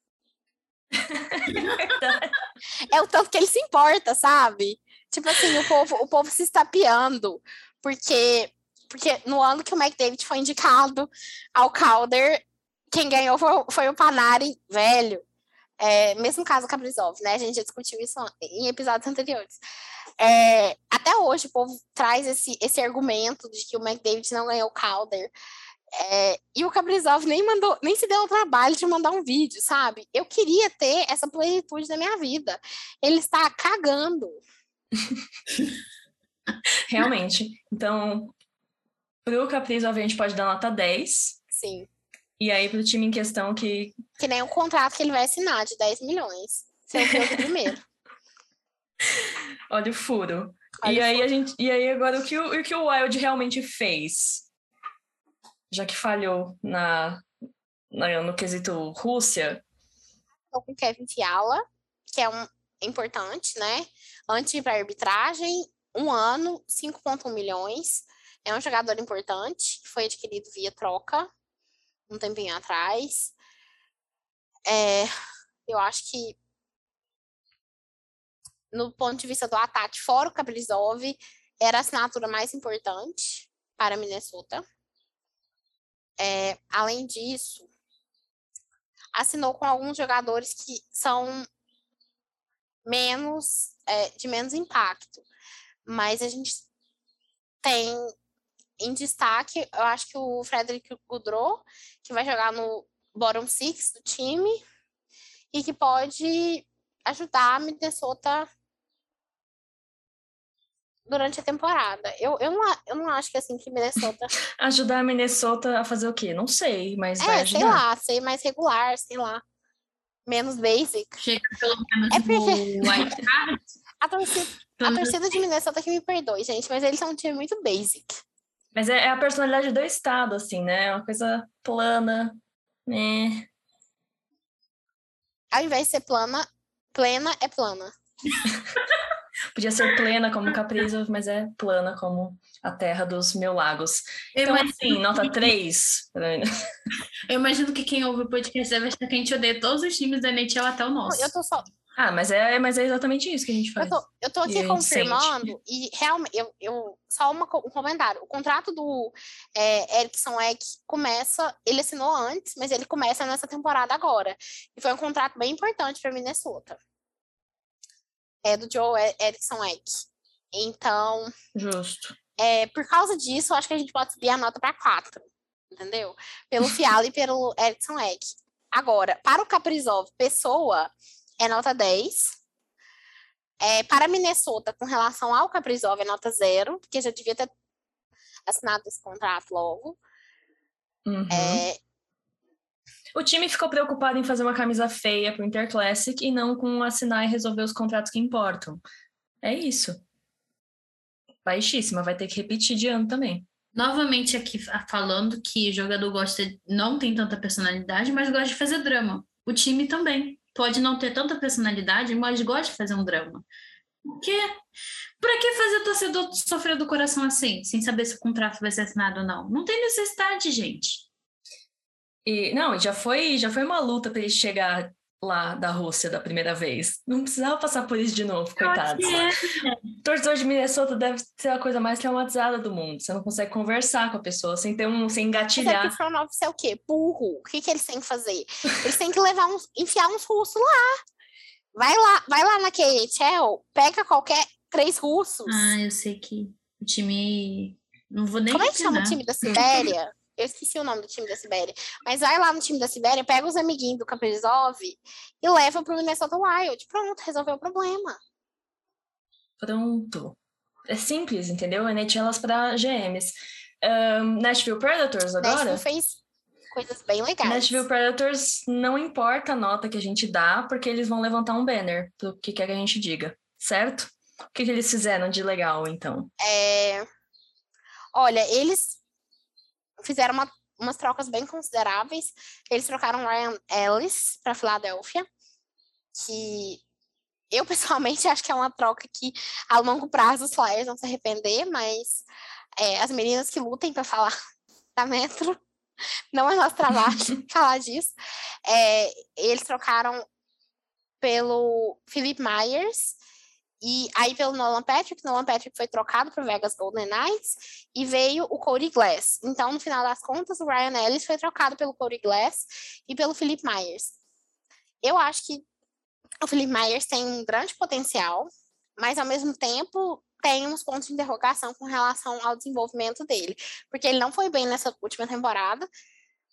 é o tanto que ele se importa, sabe? Tipo assim, o povo, o povo se estapeando, porque porque no ano que o McDavid foi indicado ao Calder, quem ganhou foi, foi o Panarin, velho. É, mesmo caso Kaprizov, né? A gente já discutiu isso em episódios anteriores. É, até hoje o povo traz esse, esse argumento de que o McDavid não ganhou o Calder. É, e o Kaprizov nem mandou, nem se deu o trabalho de mandar um vídeo, sabe? Eu queria ter essa plenitude na minha vida. Ele está cagando. *laughs* Realmente. Então, pro Kaprizov a gente pode dar nota 10. Sim. E aí pro time em questão que. Que nem o contrato que ele vai assinar de 10 milhões. Ser o primeiro. *laughs* Olha o furo. Olha e, o aí furo. A gente, e aí agora o que o, o que o Wild realmente fez? Já que falhou na, na no quesito Rússia. Estou com Kevin Fiala, que é um importante, né? Antes de ir para arbitragem, um ano, 5,1 milhões. É um jogador importante, foi adquirido via troca um tempinho atrás. É, eu acho que no ponto de vista do ataque, fora o Kaprizov, era a assinatura mais importante para Minnesota. É, além disso, assinou com alguns jogadores que são menos é, de menos impacto, mas a gente tem em destaque, eu acho que o Frederic Goudreau, que vai jogar no bottom six do time e que pode ajudar a Minnesota durante a temporada. Eu, eu, não, eu não acho que assim que Minnesota. *laughs* ajudar a Minnesota a fazer o quê? Não sei, mas. É, vai ajudar. sei lá, ser mais regular, sei lá. Menos basic. Chega pelo menos é porque... *laughs* a, torcida, a torcida de Minnesota que me perdoe, gente, mas eles são um time muito basic. Mas é, é a personalidade do estado, assim, né? É uma coisa plana, né? Ao invés de ser plana, plena é plana. *laughs* Podia ser plena como Caprizo, mas é plana como a terra dos mil lagos. Então, assim, nota 3. Eu imagino que quem ouve o podcast deve achar que a gente odeia todos os times da NHL até o nosso. Eu tô só. Ah, mas é, mas é exatamente isso que a gente faz. Eu tô, eu tô aqui confirmando, e realmente, eu, eu, só uma, um comentário. O contrato do é, Erickson Eck começa, ele assinou antes, mas ele começa nessa temporada agora. E foi um contrato bem importante para Minnesota é, do Joe Erickson Eck. Então. Justo. É, por causa disso, eu acho que a gente pode subir a nota para 4. Entendeu? Pelo Fiala e pelo Erickson Eck. Agora, para o Caprizov, pessoa, é nota 10. É, para Minnesota, com relação ao Caprizov, é nota 0, porque já devia ter assinado esse contrato logo. Uhum. É, o time ficou preocupado em fazer uma camisa feia para o Interclassic e não com assinar e resolver os contratos que importam. É isso. Baixíssima, vai ter que repetir de ano também. Novamente aqui falando que o jogador gosta, não tem tanta personalidade, mas gosta de fazer drama. O time também pode não ter tanta personalidade, mas gosta de fazer um drama. Quê? Pra que fazer o torcedor sofrer do coração assim, sem saber se o contrato vai ser assinado ou não? Não tem necessidade, gente. E não, já foi, já foi uma luta para ele chegar lá da Rússia da primeira vez. Não precisava passar por isso de novo, coitados. É. Torcedor de Minnesota deve ser a coisa mais traumatizada do mundo. Você não consegue conversar com a pessoa sem ter um, sem engatilhar. Mas é que o front office é o quê? Burro. O que, que eles têm que fazer? Eles têm que levar uns, enfiar uns russos lá. Vai lá, vai lá na KHL, pega qualquer três russos. Ah, eu sei que o time. Não vou nem. Como é que chama o time da Sibéria? *laughs* eu esqueci o nome do time da Sibéria, mas vai lá no time da Sibéria, pega os amiguinhos do Kaprizov e leva para o Minnesota Wild. Pronto, resolveu o problema. Pronto. É simples, entendeu? NHLs para GMs. Um, Nashville Predators agora? Nashville fez coisas bem legais. Nashville Predators não importa a nota que a gente dá, porque eles vão levantar um banner pro que quer que a gente diga, certo? O que, que eles fizeram de legal, então? É... Olha, eles fizeram uma, umas trocas bem consideráveis. Eles trocaram Ryan Ellis para Filadélfia, que eu *laughs* pessoalmente acho que é uma troca que a longo prazo os Flyers vão se arrepender, mas é, as meninas que lutem para falar *laughs* da Metro, não é nosso trabalho *laughs* falar disso. É, eles trocaram pelo Philip Myers e aí pelo Nolan Patrick, Nolan Patrick foi trocado para Vegas Golden Knights e veio o Cody Glass. Então, no final das contas, o Ryan Ellis foi trocado pelo Cody Glass e pelo Philip Myers. Eu acho que o Philip Myers tem um grande potencial, mas ao mesmo tempo tem uns pontos de interrogação com relação ao desenvolvimento dele, porque ele não foi bem nessa última temporada,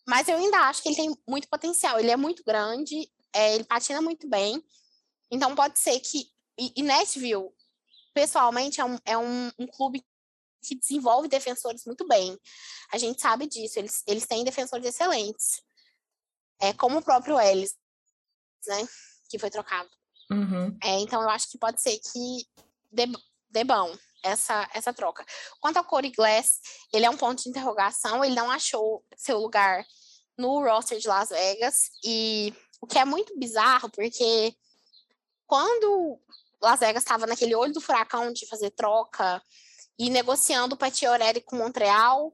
mas eu ainda acho que ele tem muito potencial. Ele é muito grande, é, ele patina muito bem, então pode ser que e, e Nashville, pessoalmente, é, um, é um, um clube que desenvolve defensores muito bem. A gente sabe disso, eles, eles têm defensores excelentes. É como o próprio Ellis, né? Que foi trocado. Uhum. É, então eu acho que pode ser que dê, dê bom essa, essa troca. Quanto ao Corey Glass, ele é um ponto de interrogação, ele não achou seu lugar no roster de Las Vegas, e o que é muito bizarro, porque quando Las Vegas estava naquele olho do furacão de fazer troca e negociando o Patiorelli com Montreal.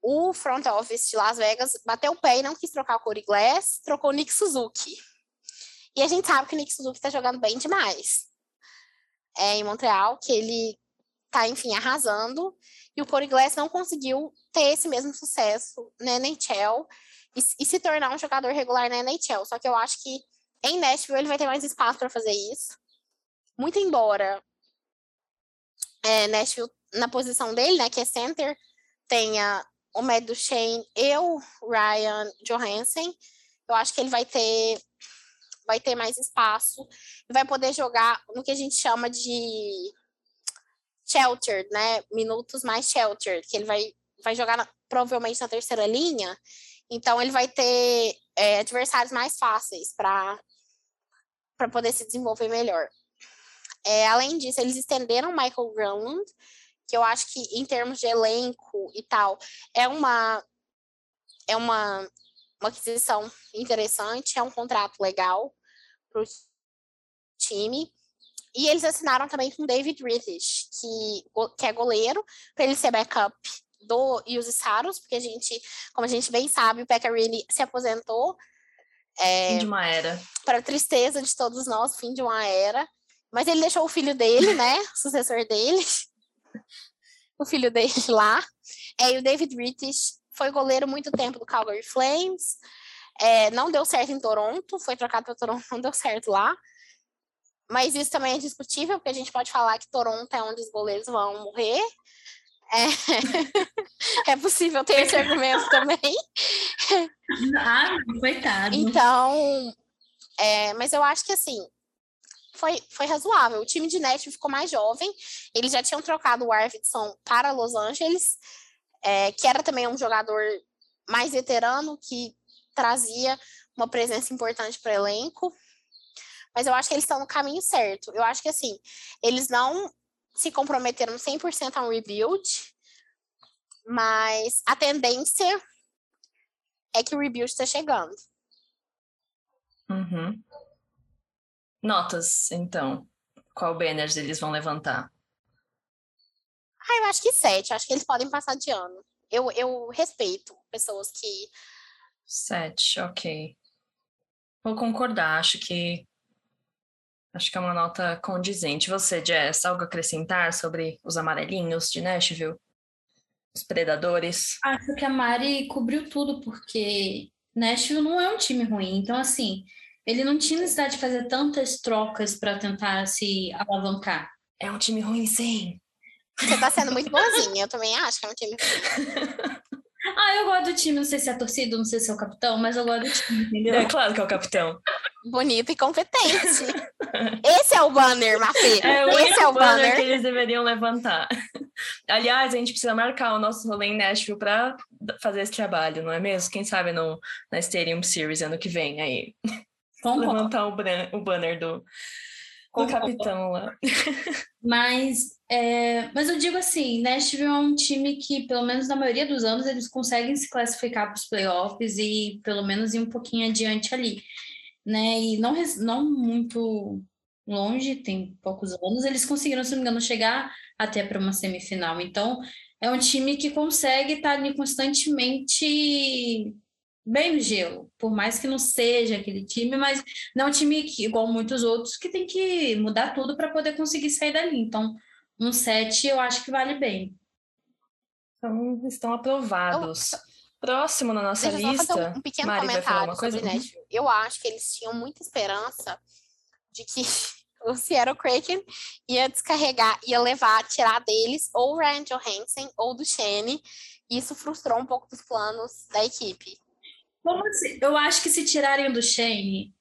O front office de Las Vegas bateu o pé e não quis trocar o Corey Glass, trocou o Nick Suzuki. E a gente sabe que o Nick Suzuki está jogando bem demais. É em Montreal, que ele está, enfim, arrasando. E o Corey Glass não conseguiu ter esse mesmo sucesso na NHL e, e se tornar um jogador regular na NHL. Só que eu acho que em Nashville ele vai ter mais espaço para fazer isso muito embora é, Nashville, na posição dele, né, que é center, tenha o Matt Duchene e o Ryan Johansson, eu acho que ele vai ter vai ter mais espaço e vai poder jogar no que a gente chama de sheltered, né? Minutos mais sheltered, que ele vai, vai jogar na, provavelmente na terceira linha. Então ele vai ter é, adversários mais fáceis para poder se desenvolver melhor. É, além disso, eles estenderam Michael Granlund, que eu acho que em termos de elenco e tal, é uma é uma, uma aquisição interessante, é um contrato legal para o time. E eles assinaram também com David British, que, que é goleiro, para ele ser backup do Yuzi Saros, porque a gente, como a gente bem sabe, o Pecarini se aposentou. É, fim de uma era. Para tristeza de todos nós, fim de uma era. Mas ele deixou o filho dele, né? O sucessor dele. o filho dele lá. É, e o David British foi goleiro muito tempo do Calgary Flames. É, não deu certo em Toronto, foi trocado para Toronto, *laughs* não deu certo lá. Mas isso também é discutível, porque a gente pode falar que Toronto é onde os goleiros vão morrer. É, *laughs* é possível ter esse argumento também. Ah, coitado. Então, é, mas eu acho que assim, foi, foi razoável. O time de Nashville ficou mais jovem. Eles já tinham trocado o Arvidsson para Los Angeles, é, que era também um jogador mais veterano, que trazia uma presença importante para o elenco. Mas eu acho que eles estão no caminho certo. Eu acho que, assim, eles não se comprometeram 100% a um rebuild, Mas a tendência é que o rebuild está chegando. Uhum. Notas, então. Qual banners eles vão levantar? Ah, eu acho que sete. Acho que eles podem passar de ano. Eu, eu respeito pessoas que. Sete, ok. Vou concordar, acho que. Acho que é uma nota condizente. Você, Jess, algo a acrescentar sobre os amarelinhos de Nashville? Os predadores? Acho que a Mari cobriu tudo, porque Nashville não é um time ruim. Então, assim, ele não tinha necessidade de fazer tantas trocas para tentar se alavancar. É um time ruim, sim. Você tá sendo muito boazinha, eu também acho que é um time ruim. *laughs* Ah, eu gosto do time, não sei se é a torcida, não sei se é o capitão, mas eu gosto do time, entendeu? É claro que é o capitão. Bonito e competente. Esse é o banner, Mafê. É Esse é o banner banner. que eles deveriam levantar. Aliás, a gente precisa marcar o nosso rolê em Nashville para fazer esse trabalho, não é mesmo? Quem sabe no, na Stadium Series ano que vem aí. Concordo. Levantar o, bran- o banner do, do capitão lá. *laughs* Mas, é, mas eu digo assim, Nashville é um time que, pelo menos na maioria dos anos, eles conseguem se classificar para os playoffs e pelo menos ir um pouquinho adiante ali, né? E não, não muito longe, tem poucos anos, eles conseguiram, se não me engano, chegar até para uma semifinal. Então, é um time que consegue estar ali constantemente bem no gelo, por mais que não seja aquele time, mas não é um time que, igual muitos outros, que tem que mudar tudo para poder conseguir sair dali. Então, um 7 eu acho que vale bem. Então, estão aprovados. Próximo na nossa Deixa lista. fazer um, um pequeno Mari vai falar comentário uma coisa? sobre Nashville. Eu acho que eles tinham muita esperança de que *laughs* o Seattle Kraken ia descarregar, ia levar, tirar deles ou o Ryan Johansson ou do Shane. E isso frustrou um pouco dos planos da equipe. Como assim? Eu acho que se tirarem do Shane,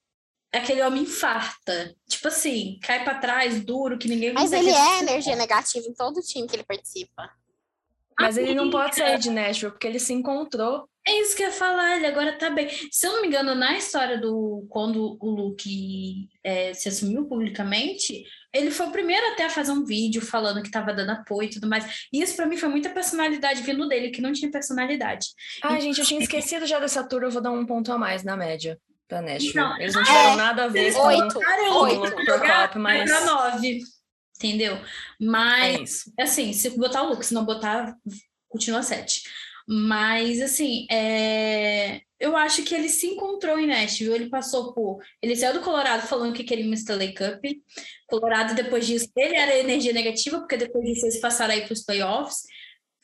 aquele homem infarta. Tipo assim, cai para trás, duro, que ninguém Mas ele é energia negativa em todo time que ele participa. Mas ele não pode sair de Nashville, porque ele se encontrou. É isso que eu ia falar, ele agora tá bem. Se eu não me engano, na história do quando o Luke é, se assumiu publicamente, ele foi o primeiro até a fazer um vídeo falando que tava dando apoio e tudo mais. E isso pra mim foi muita personalidade vindo dele, que não tinha personalidade. Ai, gente, eu tinha esquecido já dessa tour, eu vou dar um ponto a mais na média da Nashville. Não, Eles não tiveram é, nada a ver com Oito. O Oito. Mas Pra nove, entendeu? Mas é assim, se botar o Luke, se não botar, continua sete. Mas, assim, é, eu acho que ele se encontrou em Nashville. Ele passou por. Ele saiu do Colorado falando que queria uma Stanley Cup. Colorado, depois disso, ele era energia negativa, porque depois disso eles passaram aí para os playoffs.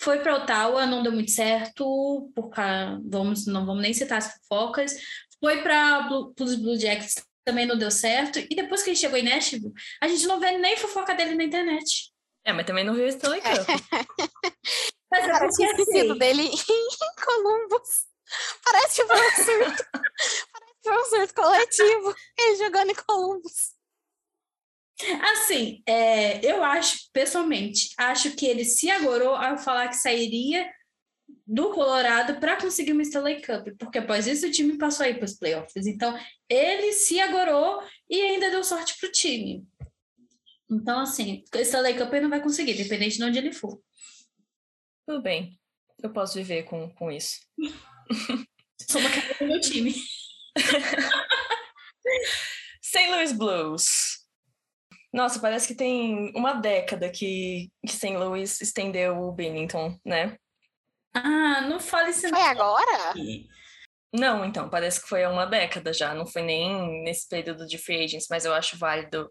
Foi para Ottawa, não deu muito certo, por vamos, não vamos nem citar as fofocas. Foi para os Blue Jackets, também não deu certo. E depois que ele chegou em Nashville, a gente não vê nem fofoca dele na internet. É, mas também não viu Stanley Cup. *laughs* Mas Cara, eu tinha esquecido assim, dele em Columbus. Parece que foi um surto. Parece que foi um surto coletivo. Ele jogando em Columbus. Assim, é, eu acho, pessoalmente, acho que ele se agorou ao falar que sairia do Colorado para conseguir uma Stanley Cup, porque após isso o time passou aí para os playoffs. Então, ele se agorou e ainda deu sorte para o time. Então, assim, Stanley Cup ele não vai conseguir, dependente de onde ele for. Tudo bem. Eu posso viver com, com isso. *laughs* Sou uma cara do meu time. St. Louis Blues. Nossa, parece que tem uma década que, que St. Louis estendeu o Bennington, né? Ah, não fale isso Foi agora? Não, então, parece que foi há uma década já, não foi nem nesse período de free agents, mas eu acho válido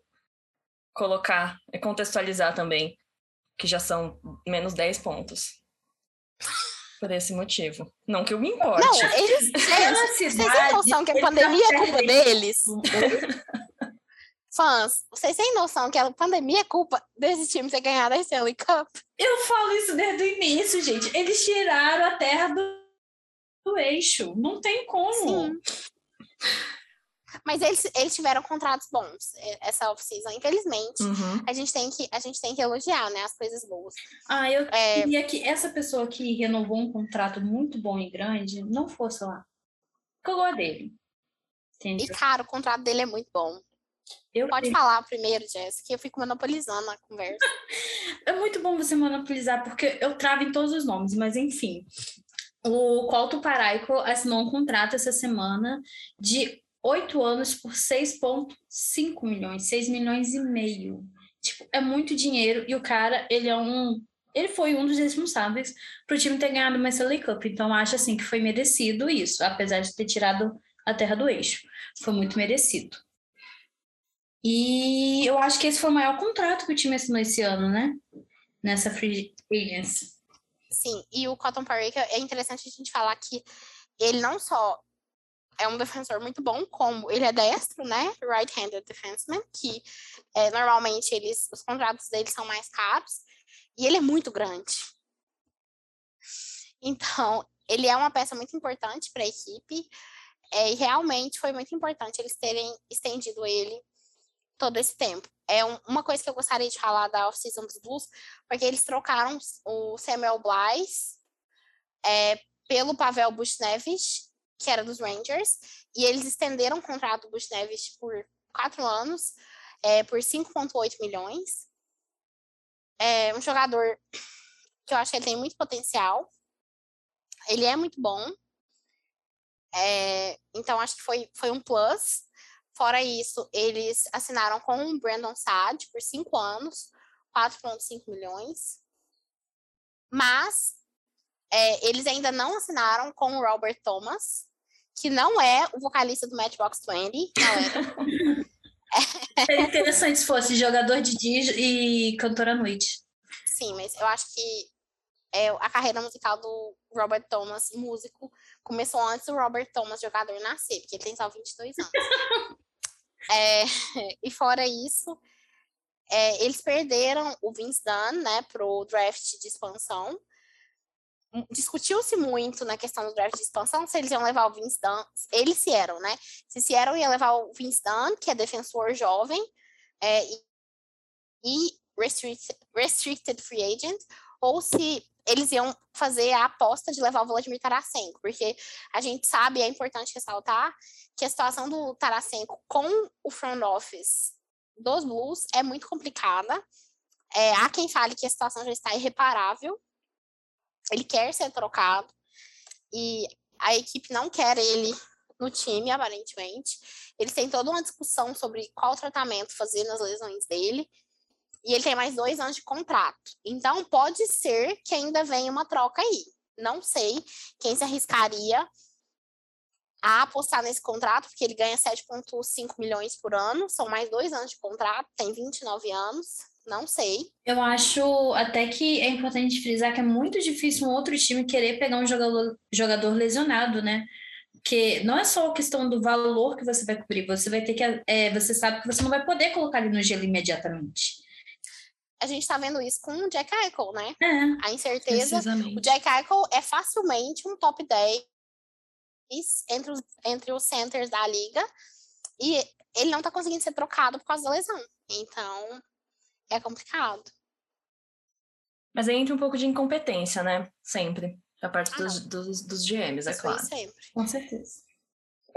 colocar e contextualizar também, que já são menos 10 pontos. Por esse motivo. Não que eu me importe. Não, eles. Vocês têm noção que a pandemia é culpa deles? Fãs, vocês têm noção que a pandemia é culpa desse time ter ganhado a Stanley Cup? Eu falo isso desde o início, gente. Eles tiraram a terra do, do eixo. Não tem como. Sim. Mas eles, eles tiveram contratos bons eh, essa off-season. Infelizmente, Uhum. a gente, tem que, a gente tem que elogiar, né? As coisas boas. Ah, eu É, queria que essa pessoa que renovou um contrato muito bom e grande não fosse lá. Porque eu gosto dele. e, Entendeu? cara, o contrato dele é muito bom. Eu Pode falar primeiro, Jéssica, eu fico monopolizando a conversa. *laughs* É muito bom você monopolizar, porque eu travo em todos os nomes, mas enfim. O Colto Paraico assinou um contrato essa semana de oito anos por 6,5 milhões, 6 milhões e meio. Tipo, é muito dinheiro e o cara, ele é um. Ele foi um dos responsáveis para o time ter ganhado uma Stanley Cup. Então, acho assim que foi merecido isso, apesar de ter tirado a terra do eixo. Foi muito merecido. E eu acho que esse foi o maior contrato que o time assinou esse ano, né? Nessa free agency. Sim, e o Cotton Parker é interessante a gente falar que ele não só é um defensor muito bom, como ele é destro, né? Right-handed defenseman, que é, normalmente eles, os contratos deles são mais caros, e ele é muito grande. Então, ele é uma peça muito importante para a equipe, é, e realmente foi muito importante eles terem estendido ele todo esse tempo. É um, uma coisa que eu gostaria de falar da off-season dos Blues, porque eles trocaram o Samuel Blythe é, pelo Pavel Buchnevich, que era dos Rangers, e eles estenderam o contrato do Buchnevich por quatro anos, é, por 5,8 milhões. É um jogador que eu acho que ele tem muito potencial. Ele é muito bom. É, então, acho que foi, foi um plus. Fora isso, eles assinaram com o Brandon Saad por cinco anos, 4,5 milhões. Mas é, eles ainda não assinaram com o Robert Thomas, que não é o vocalista do Matchbox 20. Não é. *laughs* Seria interessante se fosse jogador de dia e cantor à noite. Sim, mas eu acho que é, a carreira musical do Robert Thomas, músico, começou antes do Robert Thomas, jogador, nascer, porque ele tem só 22 anos. *laughs* é, *laughs* e fora isso, é, eles perderam o Vince Dunn, né, pro draft de expansão. Discutiu-se muito na questão do draft de expansão se eles iam levar o Vince Dunn. Eles se eram, né? Se se eram, ia levar o Vince Dunn, que é defensor jovem, é, e, e restricted, restricted free agent, ou se eles iam fazer a aposta de levar o Vladimir Tarasenko, porque a gente sabe, é importante ressaltar, que a situação do Tarasenko com o front office dos Blues é muito complicada. É, há quem fale que a situação já está irreparável. Ele quer ser trocado e a equipe não quer ele no time, aparentemente. Eles têm toda uma discussão sobre qual tratamento fazer nas lesões dele e ele tem mais dois anos de contrato. Então, pode ser que ainda venha uma troca aí. Não sei quem se arriscaria a apostar nesse contrato, porque ele ganha 7,5 milhões por ano, são mais dois anos de contrato, tem 29 anos, não sei. Eu acho até que é importante frisar que é muito difícil um outro time querer pegar um jogador, jogador lesionado, né? Porque não é só a questão do valor que você vai cobrir, você vai ter que. É, você sabe que você não vai poder colocar ele no gelo imediatamente a gente está vendo isso com o Jack Eichel, né? É, a incerteza. O Jack Eichel é facilmente um top 10 entre os, entre os centers da liga e ele não está conseguindo ser trocado por causa da lesão. Então, é complicado. Mas aí entra um pouco de incompetência, né? Sempre. Da parte ah, dos, dos, dos, GMs, é claro. Sempre. Com certeza.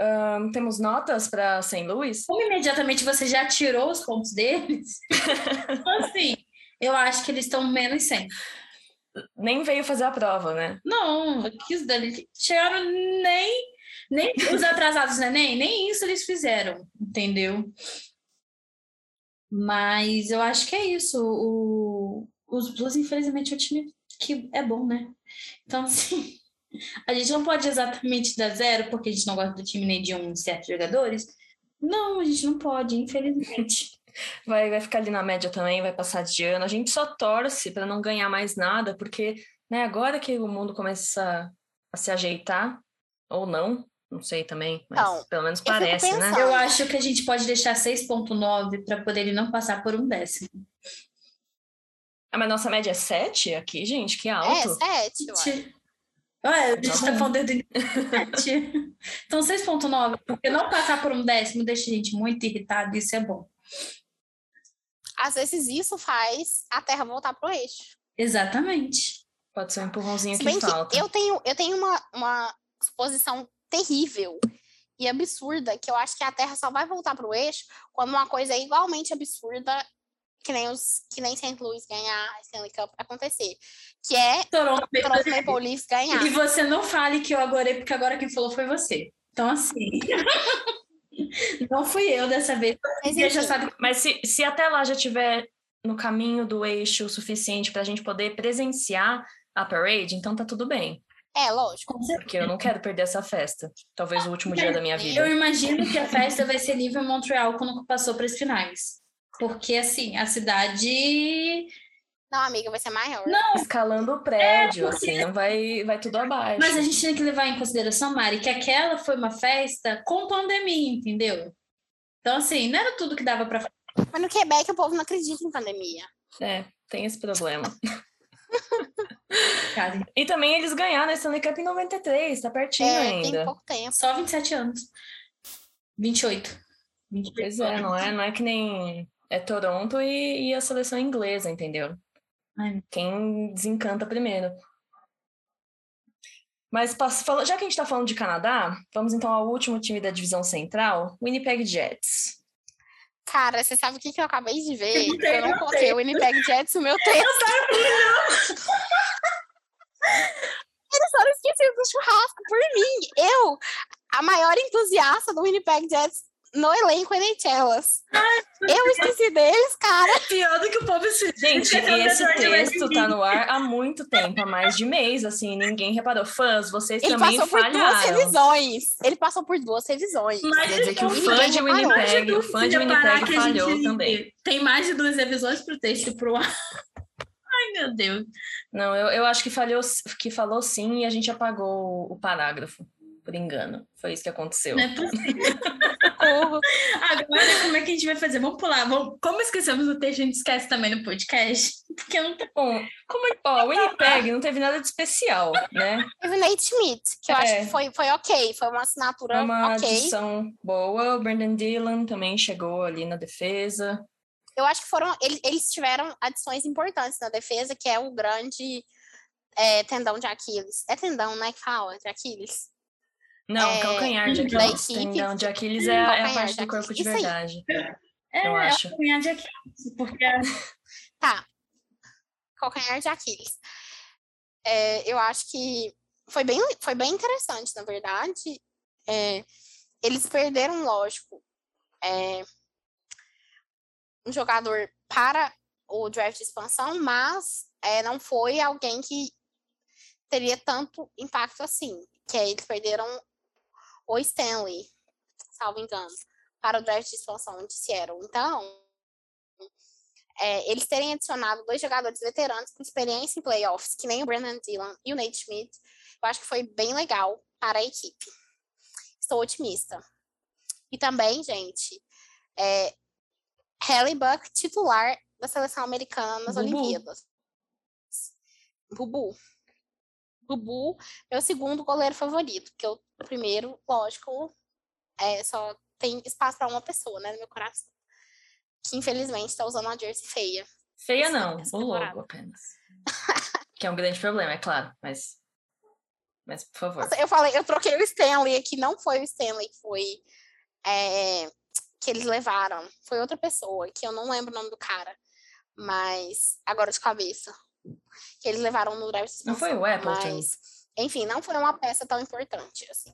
Um, temos notas para St. Louis? Como imediatamente você já tirou os pontos deles? *laughs* então, assim, eu acho que eles estão menos 100. Nem veio fazer a prova, né? Não, quis dali. Chegaram nem, nem os atrasados né? nem, nem isso eles fizeram, entendeu? Mas eu acho que é isso. O, os Blues, infelizmente, é um time que é bom, né? Então, assim, a gente não pode exatamente dar zero porque a gente não gosta do time nem de um certos jogadores. Não, a gente não pode, infelizmente vai, vai ficar ali na média também, vai passar de ano. A gente só torce para não ganhar mais nada, porque né, agora que o mundo começa a se ajeitar, ou não, não sei também, mas não, pelo menos parece, né? Eu acho que a gente pode deixar 6,9 para poder ele não passar por um décimo. Ah, mas nossa média é 7 aqui, gente? Que alto. É, 7, Ué, a gente tá, tá falando de 7. *laughs* Então, 6,9, porque não passar por um décimo deixa a gente muito irritado, isso é bom às vezes isso faz a Terra voltar para o eixo. Exatamente. Pode ser um empurrãozinho que falta. Que eu tenho, eu tenho uma, uma suposição terrível. e absurda que eu acho que a Terra só vai voltar para o eixo quando uma coisa igualmente absurda que nem os que nem St. Louis ganhar a Stanley Cup acontecer, que é Toronto Toronto Maple Leafs ganhar. E você não fale que eu agorei, porque agora quem falou foi você. Então, assim. *laughs* não fui eu dessa vez. Mas, já sabe. Mas se, se até lá já tiver no caminho do eixo o suficiente para a gente poder presenciar a parade, então tá tudo bem. É, lógico. Porque eu não quero perder essa festa. Talvez o último dia da minha Eu vida. imagino que a festa vai ser nível Montreal quando passou para as finais. Porque, assim, a cidade. Não, amiga, vai ser maior. Não, Escalando o prédio, É, porque- assim, não vai, vai tudo abaixo. mas a gente tem que levar em consideração, Mari, que aquela foi uma festa com pandemia, entendeu? Então, assim, não era tudo que dava para Mas no Quebec o povo não acredita em pandemia. É, tem esse problema. *laughs* fazer. E também eles ganharam a Stanley Cup em 93, tá pertinho É, tem ainda. pouco tempo. Só 27 anos. 28. 28 Pois é, não é, não é que nem é Toronto e, e a seleção inglesa, entendeu? Quem desencanta primeiro. Mas já que a gente tá falando de Canadá, vamos então ao último time da divisão central, Winnipeg Jets. Cara, você sabe o que, que eu acabei de ver? Perguntei, eu não coloquei o Winnipeg Jets no meu texto. Eles foram esquecidos do churrasco por mim. Eu, a maior entusiasta do Winnipeg Jets no elenco NHLas. Eu esqueci deles, cara. Pior do que o povo se Gente, *laughs* Esse é e texto tá no ar há muito tempo, há mais de mês, assim, ninguém reparou. Fãs, vocês Ele também passou por duas falharam. revisões. Ele passou por duas revisões. Mas Quer dizer que o fã de. Winnipeg, o fã de Winnipeg falhou também. Tem mais de duas revisões pro texto e pro ar. *laughs* Ai, meu Deus. Não, eu, eu acho que, falhou, que falou sim e a gente apagou o parágrafo, por engano. Foi isso que aconteceu. Não é possível. *laughs* Socorro. Agora, como é que a gente vai fazer? Vamos pular. Vamos... Como esquecemos o texto, a gente esquece também no podcast. *laughs* Porque não tem. Bom, como é, ó, o Winnipeg não teve nada de especial, né? Teve o Nate Schmidt, que eu É. acho que foi, foi ok. Foi uma assinatura Foi uma ok. adição boa. O Brandon Dillon também chegou ali na defesa. Eu acho que foram. ele- Eles tiveram adições importantes na defesa, que é o grande é, tendão de Aquiles. É tendão, né? Que fala, de Aquiles. Não, É, calcanhar de Aquiles. Tendão de Aquiles é, a- é a Calcanhar parte do corpo Aquiles. de verdade. É, Eu é acho. o cunhado de aqui. Porque a- Tá. Calcanhar de Aquiles. É, eu acho que foi bem, foi bem interessante, na verdade. É, eles perderam, lógico, é, um jogador para o draft de expansão, mas é, não foi alguém que teria tanto impacto assim. Que aí eles perderam o Stanley, salvo engano, para o draft de expansão de Seattle. Então, é, eles terem adicionado dois jogadores veteranos com experiência em playoffs, que nem o Brandon Dillon e o Nate Schmidt, eu acho que foi bem legal para a equipe. Estou otimista. E também, gente, é, Buck titular da seleção americana nas Bubu. Olimpíadas. Bubu. Bubu, meu segundo goleiro favorito, porque o primeiro, lógico, é, só tem espaço para uma pessoa, né, no meu coração. Que infelizmente está usando uma jersey feia. Feia Essa- não, essa o logo apenas. *laughs* que é um grande problema, é claro, mas. Mas, por favor. Nossa, eu falei, eu troquei o Stanley aqui, não foi o Stanley foi é, que eles levaram, foi outra pessoa, que eu não lembro o nome do cara, mas agora de cabeça. Que eles levaram no de Não foi o Appleton? Mas, enfim, não foi uma peça tão importante assim.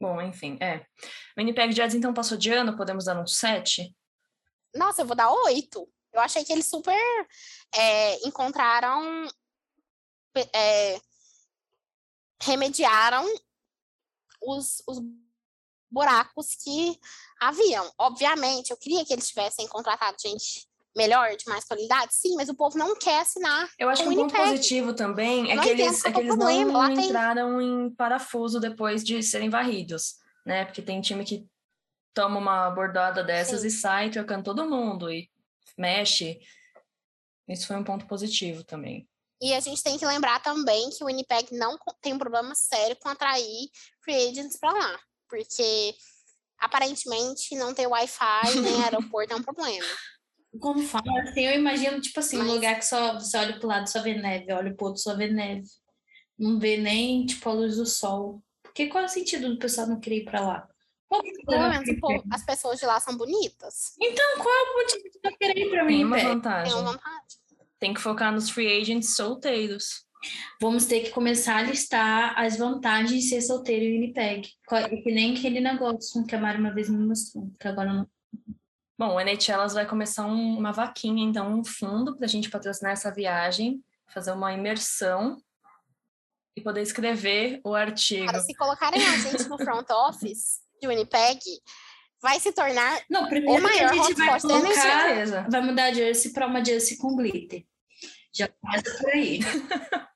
Bom, enfim, é. O Winnipeg Jets então passou de ano, podemos dar um 7? Nossa, eu vou dar oito. Eu achei que eles super é, encontraram, é, remediaram os, os buracos que haviam. Obviamente, eu queria que eles tivessem contratado gente melhor, de mais qualidade, sim, mas o povo não quer assinar. Eu acho que um ponto positivo também é Não que eles, é que eles problema, não lá tem- entraram em parafuso depois de serem varridos, né? Porque tem time que toma uma bordada dessas Sim. e sai trocando todo mundo e mexe. Isso foi um ponto positivo também. E a gente tem que lembrar também que o Winnipeg não tem um problema sério com atrair free agents para lá, porque aparentemente não ter Wi-Fi nem *laughs* aeroporto é um problema. Como fala, assim, eu imagino, tipo assim, um Mas- lugar que só você olha pro lado só vê neve, olha pro outro só vê neve. Não vê nem, tipo, a luz do sol. Porque qual é o sentido do pessoal não querer ir pra lá? É Pelo menos Winnipeg? as pessoas de lá são bonitas. Então, qual é o motivo de não querer ir para Tem uma vantagem. Tenho vontade. Tem que focar nos free agents solteiros. Vamos ter que começar a listar as vantagens de ser solteiro em Winnipeg. Que nem aquele negócio que a Mari uma vez me mostrou, que agora eu não. Bom, o NHLas vai começar um- uma vaquinha, então, um fundo para a gente patrocinar essa viagem, fazer uma imersão e poder escrever o artigo. Cara, se colocarem a gente no front office de Winnipeg, vai se tornar Não, primeiro que maior a gente vai colocar, vai mudar a jersey para uma jersey com glitter. Já começa por aí. *laughs*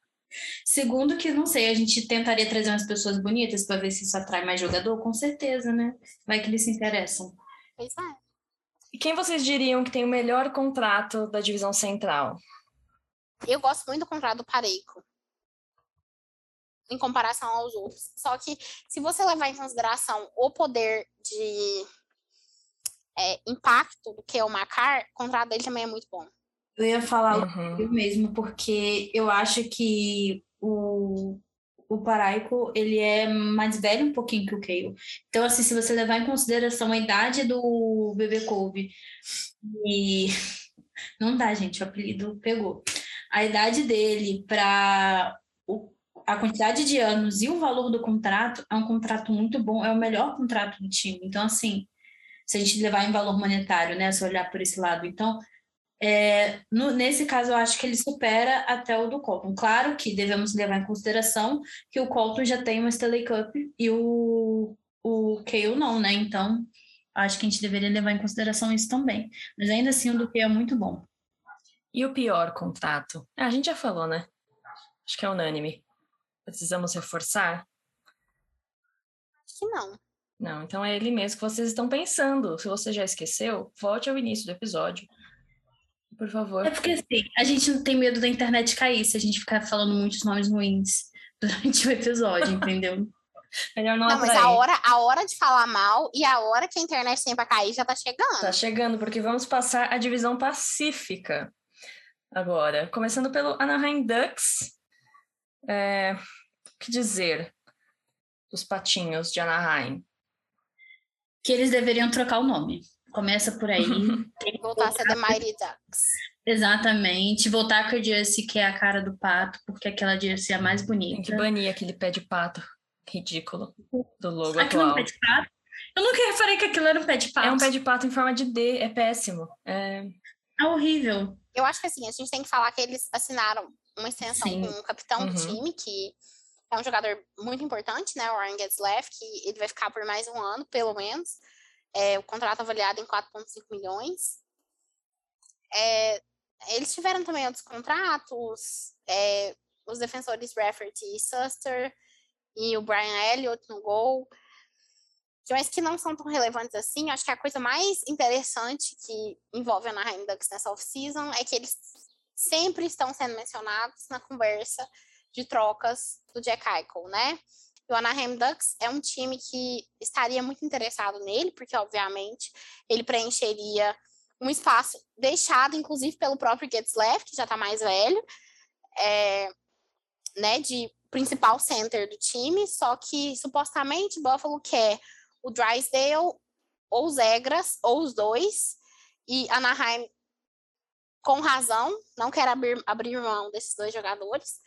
Segundo que, não sei, a gente tentaria trazer umas pessoas bonitas para ver se isso atrai mais jogador, com certeza, né? Vai que eles se interessam. Pois é. E quem vocês diriam que tem o melhor contrato da divisão central? Eu gosto muito do contrato do Pareico. Em comparação aos outros. Só que, se você levar em consideração o poder de é, impacto do que é o Macar, o contrato dele também é muito bom. Eu ia falar Uhum. eu mesmo, porque eu acho que o, o Paraico, ele é mais velho um pouquinho que o Cale. Então, assim, se você levar em consideração a idade do bebê Kobe, e *laughs* não dá, gente, o apelido pegou. A idade dele para a quantidade de anos e o valor do contrato é um contrato muito bom, é o melhor contrato do time. Então, assim, se a gente levar em valor monetário, né, se olhar por esse lado, então é, no- nesse caso, eu acho que ele supera até o do Colton. Claro que devemos levar em consideração que o Colton já tem uma Stanley Cup e o, o Cale não, né? Então, acho que a gente deveria levar em consideração isso também. Mas ainda assim, o do Cale é muito bom. E o pior contrato? Ah, a gente já falou, né? Acho que é unânime. Precisamos reforçar? Acho que não. Não, então é ele mesmo que vocês estão pensando. Se você já esqueceu, volte ao início do episódio. Por favor. É porque assim, a gente não tem medo da internet cair se a gente ficar falando muitos nomes ruins *laughs* durante o episódio, entendeu? *laughs* Melhor não, Não, mas a hora, a hora de falar mal e a hora que a internet tem pra cair já tá chegando. Tá chegando, porque vamos passar a divisão pacífica agora. Começando pelo Anaheim Ducks. É, O que dizer dos patinhos de Anaheim? Que eles deveriam trocar o nome. Começa por aí. *laughs* Voltar a ser The Mighty Ducks. Exatamente. Voltar com a jersey que é a cara do pato, porque aquela jersey é a mais Tem bonita. que banir aquele pé de pato ridículo do logo Aquilo é um atual. pé de pato? Eu nunca reparei que aquilo era um pé de pato. É um pé de pato em forma de D, é péssimo. É, É horrível. Eu acho que assim, a gente tem que falar que eles assinaram uma extensão Sim. com o capitão do Uhum. time, que é um jogador muito importante, né? O Ryan Getzlaff, que ele vai ficar por mais um ano, pelo menos. É, o contrato avaliado em 4,5 milhões. É, eles tiveram também outros contratos, é, os defensores Rafferty e Suster, e o Brian Elliott no gol. Mas que não são tão relevantes assim. Acho que a coisa mais interessante que envolve a Anaheim Ducks nessa off-season é que eles sempre estão sendo mencionados na conversa de trocas do Jack Eichel, né? O Anaheim Ducks é um time que estaria muito interessado nele, porque, obviamente, ele preencheria um espaço deixado, inclusive, pelo próprio Getzlaff, que já está mais velho, é, né, de principal center do time, só que, supostamente, Buffalo quer o Drysdale ou os Egras, ou os dois, e Anaheim, com razão, não quer abrir, abrir mão desses dois jogadores.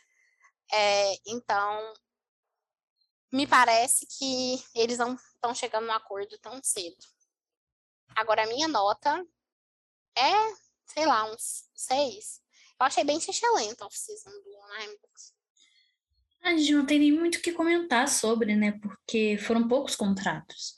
É, então, me parece que eles não estão chegando no acordo tão cedo. Agora, a minha nota é, sei lá, uns seis. Eu achei bem excelente a off-season do Anaheim Ducks. A gente não tem nem muito o que comentar sobre, né? Porque foram poucos contratos.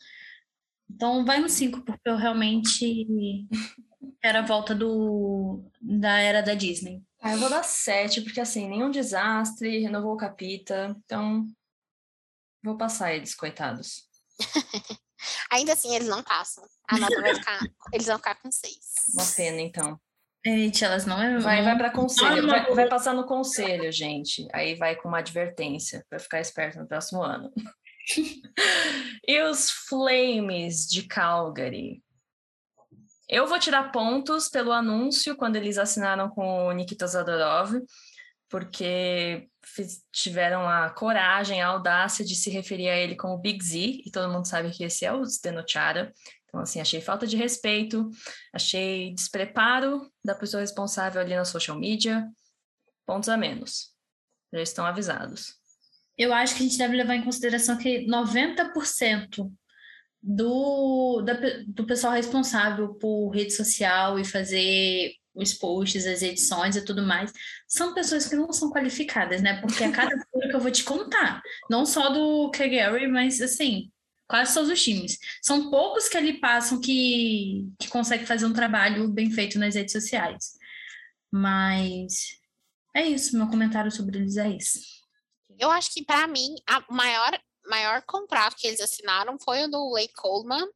Então vai no 5, porque eu realmente *laughs* era a volta do, da era da Disney. Ah, eu vou dar sete, porque assim, nenhum desastre, renovou o capita, então vou passar eles, coitados. *laughs* Ainda assim, eles não passam. A nota vai ficar. *laughs* Eles vão ficar com seis. Uma pena, então. Gente, elas não é. Vai, não- vai para conselho, vai, vai passar no conselho, gente. Aí vai com uma advertência para ficar esperto no próximo ano. *laughs* e os Flames de Calgary? Eu vou tirar pontos pelo anúncio quando eles assinaram com o Nikita Zadorov, porque tiveram a coragem, a audácia de se referir a ele como Big Z, e todo mundo sabe que esse é o Zdenochara. Então, assim, achei falta de respeito, achei despreparo da pessoa responsável ali na social media, pontos a menos. Já estão avisados. Eu acho que a gente deve levar em consideração que 90% do, da, do pessoal responsável por rede social e fazer os posts, as edições e tudo mais, são pessoas que não são qualificadas, né? Porque a cada *laughs* coisa que eu vou te contar, não só do Kagari, mas assim, quase todos os times. São poucos que ali passam que, que conseguem fazer um trabalho bem feito nas redes sociais. Mas é isso, meu comentário sobre eles é isso. Eu acho que, para mim, o maior, maior contrato que eles assinaram foi o do Lake Coleman,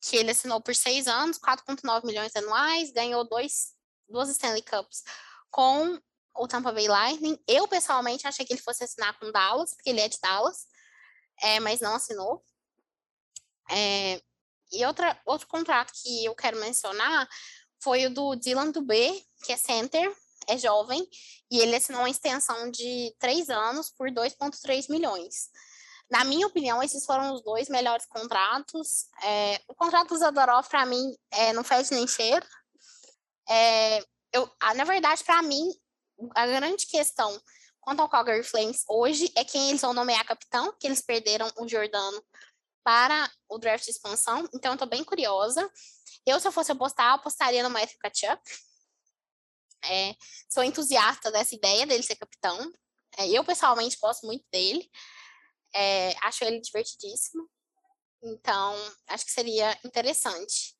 que ele assinou por seis anos, 4,9 milhões anuais, ganhou dois, duas Stanley Cups com o Tampa Bay Lightning. Eu, pessoalmente, achei que ele fosse assinar com Dallas, porque ele é de Dallas, é, mas não assinou. É, e outra, outro contrato que eu quero mencionar foi o do Dylan Dubé, que é center, é jovem, e ele assinou uma extensão de três anos por 2,3 milhões. Na minha opinião, esses foram os dois melhores contratos. É, o contrato do Zadorov, para mim, é, não fez nem cheiro. É, eu, na verdade, para mim, a grande questão quanto ao Calgary Flames hoje é quem eles vão nomear capitão, que eles perderam o Jordano para o draft de expansão, então eu tô bem curiosa. Eu, se eu fosse apostar, apostaria no Matthew Kachuk. É, sou entusiasta dessa ideia dele ser capitão. É, eu, pessoalmente, gosto muito dele. É, acho ele divertidíssimo. Então, acho que seria interessante.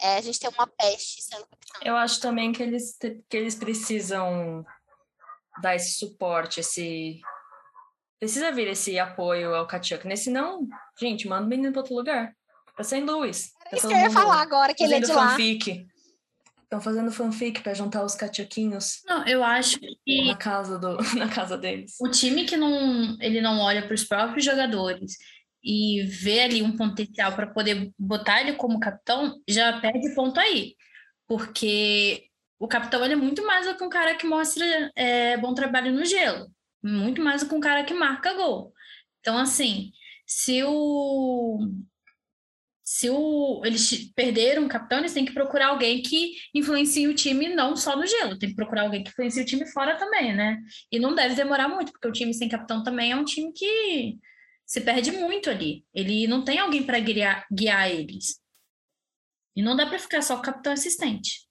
É, a gente ter uma peste sendo capitão. Eu acho também que eles, que eles precisam dar esse suporte, esse Precisa vir esse apoio ao Kachuk, né? Senão, gente, manda o menino para outro lugar. Pra St. Louis. Tá isso que eu ia falar agora, que ele é de lá. fanfic. Estão fazendo fanfic para juntar os cachuquinhos. Não, eu acho que na casa do *laughs* na casa deles. O time que não ele não olha para os próprios jogadores e vê ali um potencial para poder botar ele como capitão, já perde ponto aí. Porque o capitão ele é muito mais do que um cara que mostra é, bom trabalho no gelo muito mais do que um cara que marca gol. Então, assim, se o. Se o, eles perderam o capitão, eles têm que procurar alguém que influencie o time não só no gelo, tem que procurar alguém que influencie o time fora também, né? E não deve demorar muito, porque o time sem capitão também é um time que se perde muito ali. Ele não tem alguém para guiar, guiar eles. E não dá para ficar só o capitão assistente.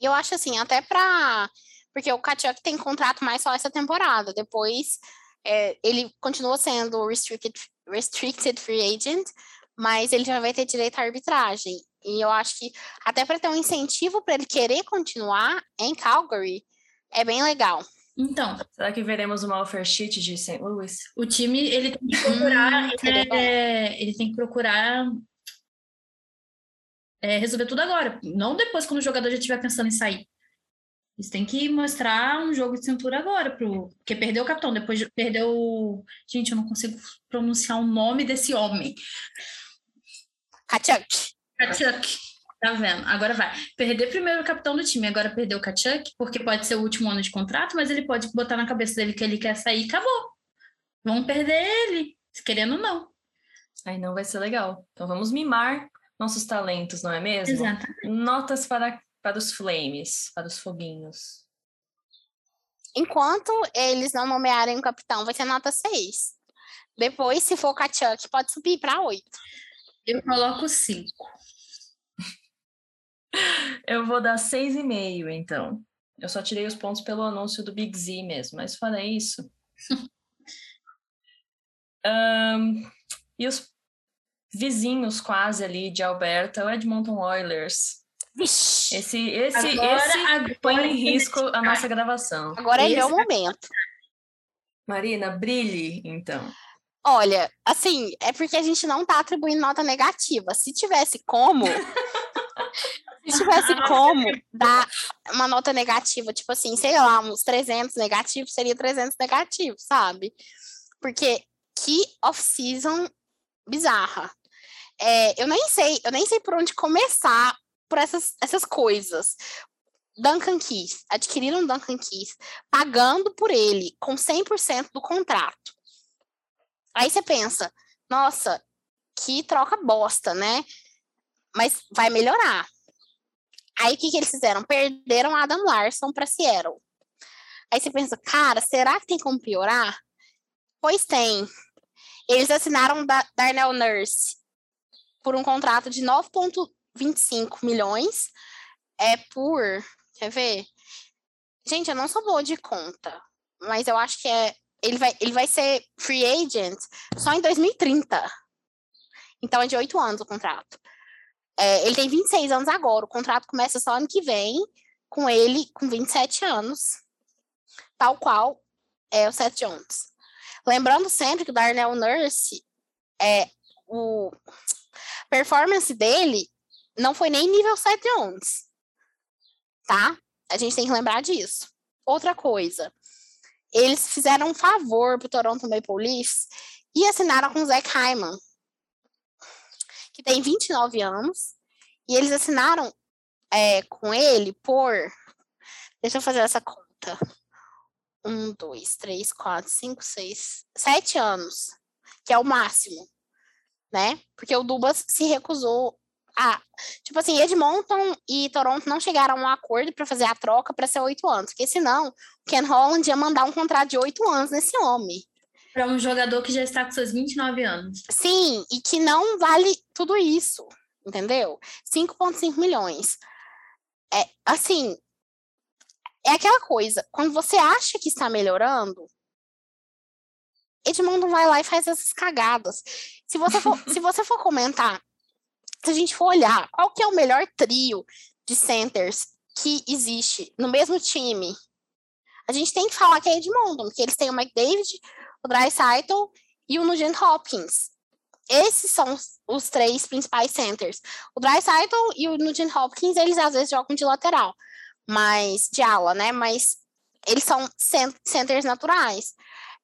E eu acho assim, até para porque o Kachuk tem contrato mais só essa temporada. Depois, é, ele continua sendo restricted, restricted free agent, mas ele já vai ter direito à arbitragem. E eu acho que até para ter um incentivo para ele querer continuar em Calgary, é bem legal. Então, será que veremos uma offer sheet de St. Louis? O time ele tem que procurar, hum, é, ele tem que procurar é, resolver tudo agora, não depois quando o jogador já estiver pensando em sair. Eles têm que mostrar um jogo de cintura agora, pro... porque perdeu o capitão, depois perdeu. Gente, eu não consigo pronunciar o nome desse homem. Kachuk. Kachuk. Tá vendo? Agora vai. Perder primeiro o capitão do time, agora perdeu o Kachuk, porque pode ser o último ano de contrato, mas ele pode botar na cabeça dele que ele quer sair e acabou. Vamos perder ele, querendo ou não. Aí não vai ser legal. Então vamos mimar nossos talentos, não é mesmo? Exatamente. Notas para para os flames, para os foguinhos? Enquanto eles não nomearem o capitão, vai ser nota 6. Depois, se for o Kachuk, pode subir para 8. Eu coloco 5. Eu vou dar 6,5, então. Eu só tirei os pontos pelo anúncio do Big Z mesmo, mas fora isso. *laughs* um, e os vizinhos quase ali de Alberta, o Edmonton Oilers, esse, esse, agora, esse agora põe em risco a nossa gravação. Agora é meu momento. Marina, brilhe, então. Olha, assim, é porque a gente não tá atribuindo nota negativa. Se tivesse como, *laughs* se tivesse como dar uma nota negativa, tipo assim, sei lá, uns 300 negativos, seria 300 negativos, sabe? Porque que off-season bizarra. É, eu nem sei, eu nem sei por onde começar por essas, essas coisas. Duncan Keys, adquiriram Duncan Keys, pagando por ele com 100% do contrato. Aí você pensa, nossa, que troca bosta, né? Mas vai melhorar. Aí o que, que eles fizeram? Perderam Adam Larson para Seattle. Aí você pensa, cara, será que tem como piorar? Pois tem. Eles assinaram da Darnell Nurse por um contrato de 9,25 milhões. É por. Quer ver? Gente, eu não sou boa de conta, mas eu acho que é. Ele vai, ele vai ser free agent só em 2030. Então é de oito anos o contrato. É, ele tem 26 anos agora, o contrato começa só ano que vem, com ele com 27 anos, tal qual é o Seth Jones. Lembrando sempre que o Darnell Nurse, é, o performance dele não foi nem nível Seth Jones, tá? A gente tem que lembrar disso. Outra coisa, eles fizeram um favor pro Toronto Maple Leafs e assinaram com o Zach Hyman, que tem 29 anos, e eles assinaram é, com ele por. Deixa eu fazer essa conta. Um, dois, três, quatro, cinco, seis, sete anos, que é o máximo, né? Porque o Dubas se recusou a. Tipo assim, Edmonton e Toronto não chegaram a um acordo para fazer a troca para ser oito anos, porque senão o Ken Holland ia mandar um contrato de oito anos nesse homem. Para um jogador que já está com seus 29 anos. Sim, e que não vale tudo isso, entendeu? 5,5 milhões. É, assim, é aquela coisa, quando você acha que está melhorando, Edmundo vai lá e faz essas cagadas. Se você for, *laughs* se você for comentar, se a gente for olhar qual que é o melhor trio de centers que existe no mesmo time, a gente tem que falar que é Edmundo, porque eles têm o McDavid, o Dreisaitl e o Nugent Hopkins. Esses são os, três principais centers. O Dreisaitl e o Nugent Hopkins, eles às vezes jogam de lateral, mas de ala, né? Mas eles são centers naturais.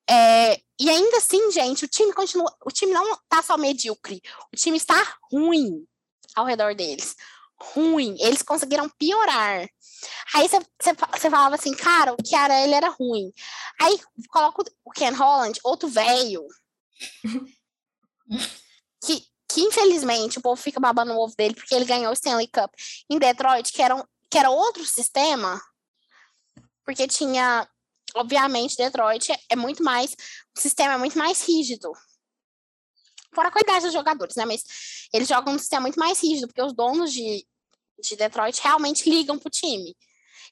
É, e ainda assim, gente, o time continua. O time não tá só medíocre, o time está ruim ao redor deles. Ruim. Eles conseguiram piorar. Aí você falava assim, cara, o Chiara, ele era ruim. Aí coloca o Ken Holland, outro velho, *laughs* que, que infelizmente o povo fica babando o ovo dele porque ele ganhou o Stanley Cup em Detroit, que era, um, que era outro sistema, porque tinha, obviamente, Detroit é muito mais, o sistema é muito mais rígido. Fora a qualidade dos jogadores, né? Mas eles jogam um sistema muito mais rígido, porque os donos de, de Detroit realmente ligam pro time.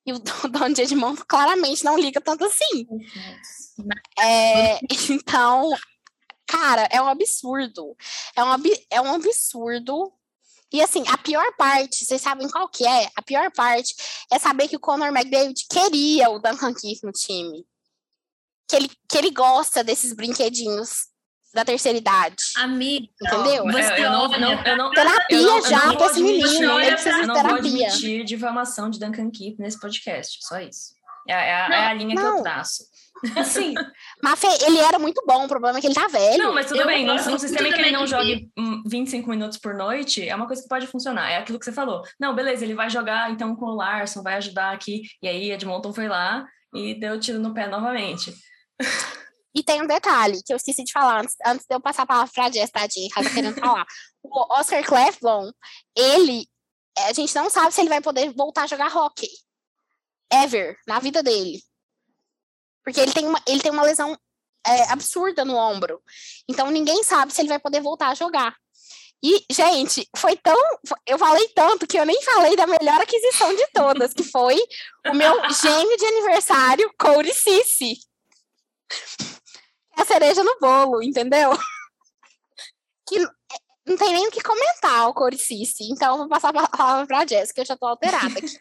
E o *laughs* dono de claramente não liga tanto assim. É, então, cara, é um absurdo. É um, é um absurdo. E assim, a pior parte, vocês sabem qual que é? A pior parte é saber que o Conor McDavid queria o Duncan Keith no time. Que ele, que ele gosta desses brinquedinhos da terceira idade. Amigo, entendeu? Você eu, não, não, eu não, terapia eu não, já para esse menino. Ele precisa de não terapia. vou admitir difamação de Duncan Keith nesse podcast, só isso. É, é, a, é a linha não. que eu traço. Assim, *laughs* mas Fê, ele era muito bom, o problema é que ele tá velho. Não, mas tudo Eu bem, num, gosto num sistema em que ele não também jogue hum, 25 minutos por noite, é uma coisa que pode funcionar. É aquilo que você falou. Não, beleza, ele vai jogar então com o Larson, vai ajudar aqui. E aí Edmonton foi lá e deu tiro no pé novamente. *laughs* E tem um detalhe que eu esqueci de falar antes, antes de eu passar a palavra pra Jess, tadinha, que ela tá querendo falar. *laughs* O Oscar Cleflon, ele, é, a gente não sabe se ele vai poder voltar a jogar hockey. Ever, na vida dele. Porque ele tem uma, ele tem uma lesão é, absurda no ombro. Então ninguém sabe se ele vai poder voltar a jogar. E, gente, foi tão. Eu falei tanto que eu nem falei da melhor aquisição de todas, que foi o meu gêmeo de aniversário, Cody Cici. É a cereja no bolo, entendeu? *laughs* Que não tem nem o que comentar o Cody Cici. Então, eu vou passar a palavra pra Jéssica, eu já tô alterada aqui.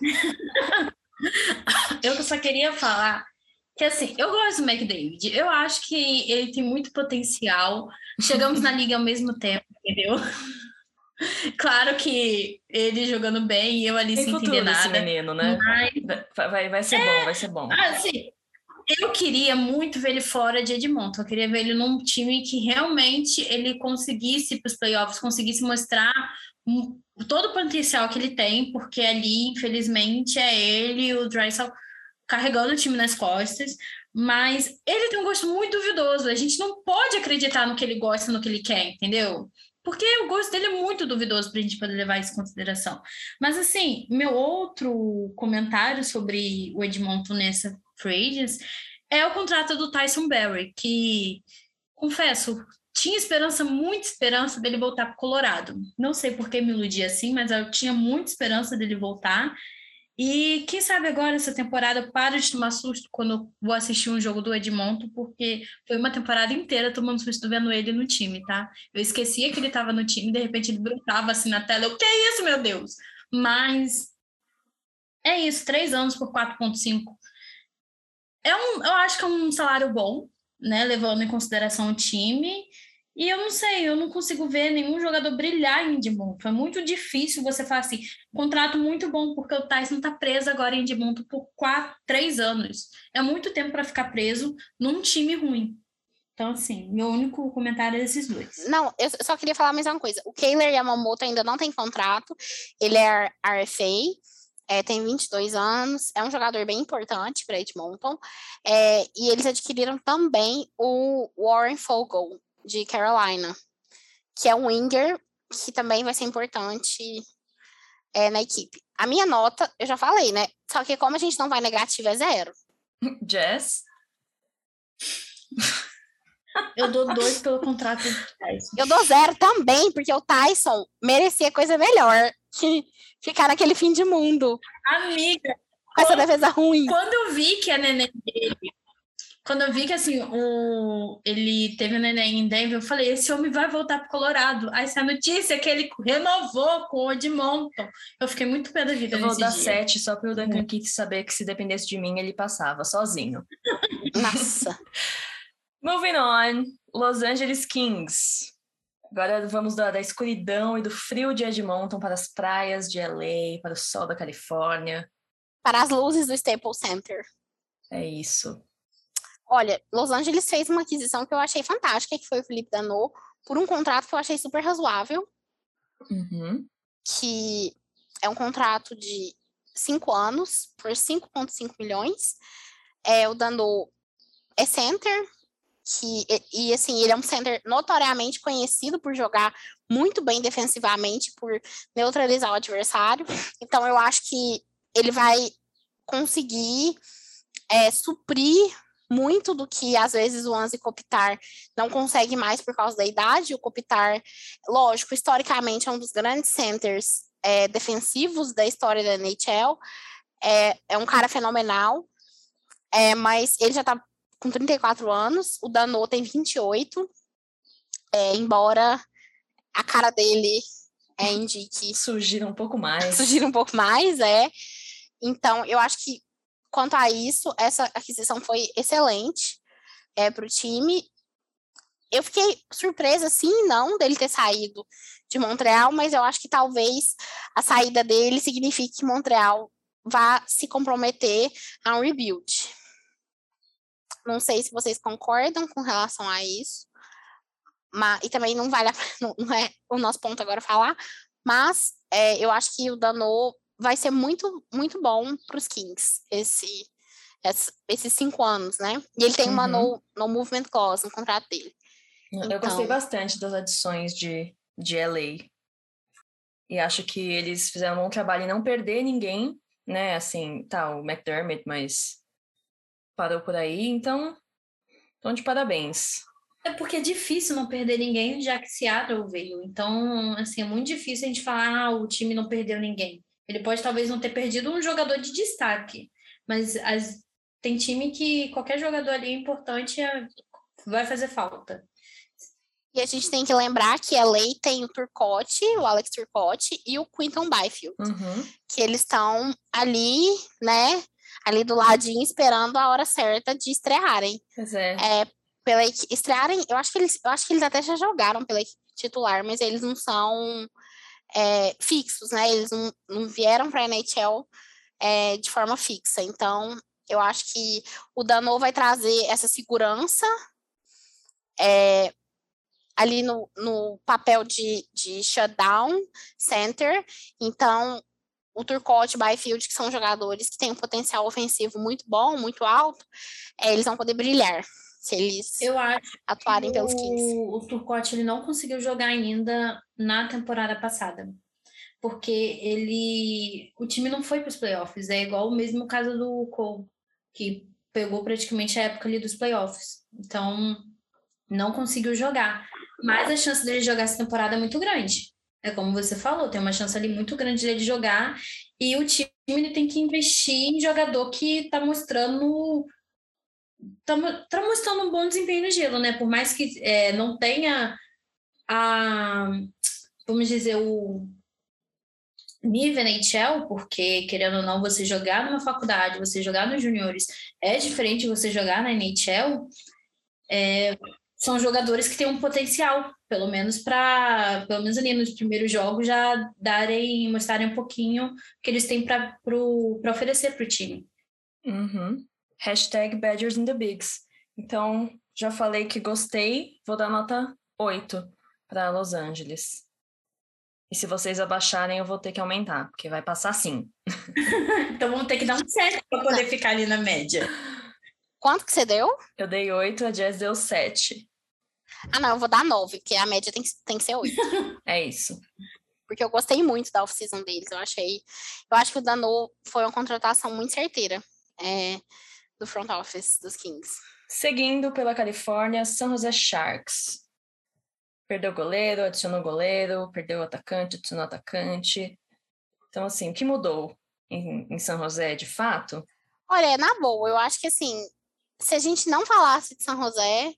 *laughs* eu só queria falar que assim, eu gosto do McDavid. Eu acho que ele tem muito potencial. Chegamos na liga ao mesmo tempo, entendeu? *laughs* Claro que ele jogando bem e eu ali Tem sem entender esse nada. menino, né? Mas, Vai, vai, vai ser bom, vai ser bom. assim, eu queria muito ver ele fora de Edmonton. Eu queria ver ele num time que realmente ele conseguisse para os playoffs, conseguisse mostrar todo o potencial que ele tem, porque ali, infelizmente, é ele e o Drysdale carregando o time nas costas, mas ele tem um gosto muito duvidoso. A gente não pode acreditar no que ele gosta, no que ele quer, entendeu? Porque o gosto dele é muito duvidoso para a gente poder levar isso em consideração. Mas, assim, meu outro comentário sobre o Edmonton nessa free é o contrato do Tyson Berry, que, confesso, tinha esperança, muita esperança dele voltar para o Colorado. Não sei por que me iludi assim, mas eu tinha muita esperança dele voltar. E quem sabe agora essa temporada para de tomar susto quando eu vou assistir um jogo do Edmonton, porque foi uma temporada inteira tomando susto vendo ele no time, tá? Eu esquecia que ele estava no time, de repente ele brotava assim na tela. Eu, que é isso, meu Deus? Mas é isso, três anos por 4,5. É um, eu acho que é um salário bom, né? Levando em consideração o time. E eu não sei, eu não consigo ver nenhum jogador brilhar em Edmonton. É muito difícil você falar assim, contrato muito bom, porque o Tyson está preso agora em Edmonton por quatro, três anos. É muito tempo para ficar preso num time ruim. Então, assim, meu único comentário é desses dois. Não, eu só queria falar mais uma coisa. O Keiler Yamamoto ainda não tem contrato, ele é RFA, é, tem 22 anos, é um jogador bem importante para Edmonton, é, e eles adquiriram também o Warren Fogle, de Carolina, que é um winger que também vai ser importante é, na equipe. A minha nota, eu já falei, né? Só que como a gente não vai negativo, é zero. *laughs* Jess? Eu dou dois pelo contrato do Tyson. Eu dou zero também, porque o Tyson merecia coisa melhor que ficar naquele fim de mundo. Amiga! Com essa defesa ruim. Quando eu vi que a neném dele quando eu vi que assim, o, ele teve o neném em Denver, eu falei: esse homem vai voltar para Colorado. Aí essa notícia é que ele renovou com o Edmonton. Eu fiquei muito pé da vida. Eu vou dar dia. sete só para o Duncan Keith saber que se dependesse de mim, ele passava sozinho. *laughs* Nossa. Moving on, Los Angeles Kings. Agora vamos da, da, escuridão e do frio de Edmonton para as praias de LA, para o sol da Califórnia. Para as luzes do Staples Center. É isso. Olha, Los Angeles fez uma aquisição que eu achei fantástica, que foi o Felipe Danô, por um contrato que eu achei super razoável. Uhum. Que é um contrato de cinco anos, por 5,5 milhões. É, o Danô é center, que, e, e, assim, ele é um center notoriamente conhecido por jogar muito bem defensivamente, por neutralizar o adversário. Então, eu acho que ele vai conseguir é, suprir muito do que às vezes o Anzi Kopitar não consegue mais por causa da idade. O Kopitar, lógico, historicamente é um dos grandes centers é, defensivos da história da NHL. É, é um cara fenomenal, é, mas ele já está com 34 anos, o Danô tem 28, é, embora a cara dele é, indique. *laughs* Surgir um pouco mais. Surgir um pouco mais, é. Então, eu acho que Quanto a isso, essa aquisição foi excelente é, para o time. Eu fiquei surpresa, sim, não, dele ter saído de Montreal, mas eu acho que talvez a saída dele signifique que Montreal vá se comprometer a um rebuild. Não sei se vocês concordam com relação a isso, mas, e também não vale a, *laughs* não, não é o nosso ponto agora falar, mas é, eu acho que o Danô vai ser muito, muito bom para os Kings esse, esse, esses cinco anos, né? E ele tem uma uhum. no, no movement clause no contrato dele. Eu então... gostei bastante das adições de, de LA. E acho que eles fizeram um bom trabalho em não perder ninguém, né? Assim, tá, o McDermott, mas parou por aí, então, então de parabéns. É porque é difícil não perder ninguém, já que Seattle veio. Então, assim, é muito difícil a gente falar, ah, o time não perdeu ninguém. Ele pode talvez não ter perdido um jogador de destaque, mas as, tem time que qualquer jogador ali importante é, vai fazer falta. E a gente tem que lembrar que a lei tem o Turcotte, o Alex Turcotte e o Quinton Byfield, uhum. que eles estão ali, né, ali do ladinho esperando a hora certa de estrearem. Pois é. é pela estrearem, eu acho que eles, eu acho que eles até já jogaram pela titular, mas eles não são é, fixos, né? Eles não, não vieram para a NHL é, de forma fixa. Então, eu acho que o Dano vai trazer essa segurança. É, ali no, no papel de, de shutdown center. Então, o Turcotte e o Byfield, que são jogadores que têm um potencial ofensivo muito bom, muito alto, é, eles vão poder brilhar se eles atuarem pelos Kings. o, o Turcotte ele não conseguiu jogar ainda na temporada passada. Porque ele. O time não foi para os playoffs. É igual o mesmo caso do Cole, que pegou praticamente a época ali dos playoffs. Então, não conseguiu jogar. Mas a chance dele jogar essa temporada é muito grande. É como você falou, tem uma chance ali muito grande dele jogar. E o time ele tem que investir em jogador que está mostrando tá, mo- tá mostrando um bom desempenho no gelo, né? Por mais que é, não tenha a, vamos dizer, o nível NHL, porque, querendo ou não, você jogar numa faculdade, você jogar nos juniores, é diferente de você jogar na NHL, é, são jogadores que têm um potencial, pelo menos para, pelo menos ali nos primeiros jogos, já darem, mostrarem um pouquinho que eles têm para oferecer para o time. Uhum. Hashtag Badgers in the Bigs. Então, já falei que gostei, vou dar nota 8 para Los Angeles. E se vocês abaixarem, eu vou ter que aumentar, porque vai passar sim. *laughs* Então vamos ter que dar um 7 para poder ficar ali na média. Quanto que você deu? Eu dei 8, a Jazz deu 7. Ah, não, eu vou dar 9, porque a média tem, que- tem que ser 8. *laughs* É isso. porque eu gostei muito da off-season deles. Eu achei. Eu acho que o Dano foi uma contratação muito certeira é, do front office dos Kings. Seguindo pela Califórnia, San Jose Sharks. Perdeu goleiro, adicionou goleiro, perdeu atacante, adicionou atacante. Então, assim, o que mudou em, em San José, de fato? Olha, na boa, eu acho que assim, se a gente não falasse de São José,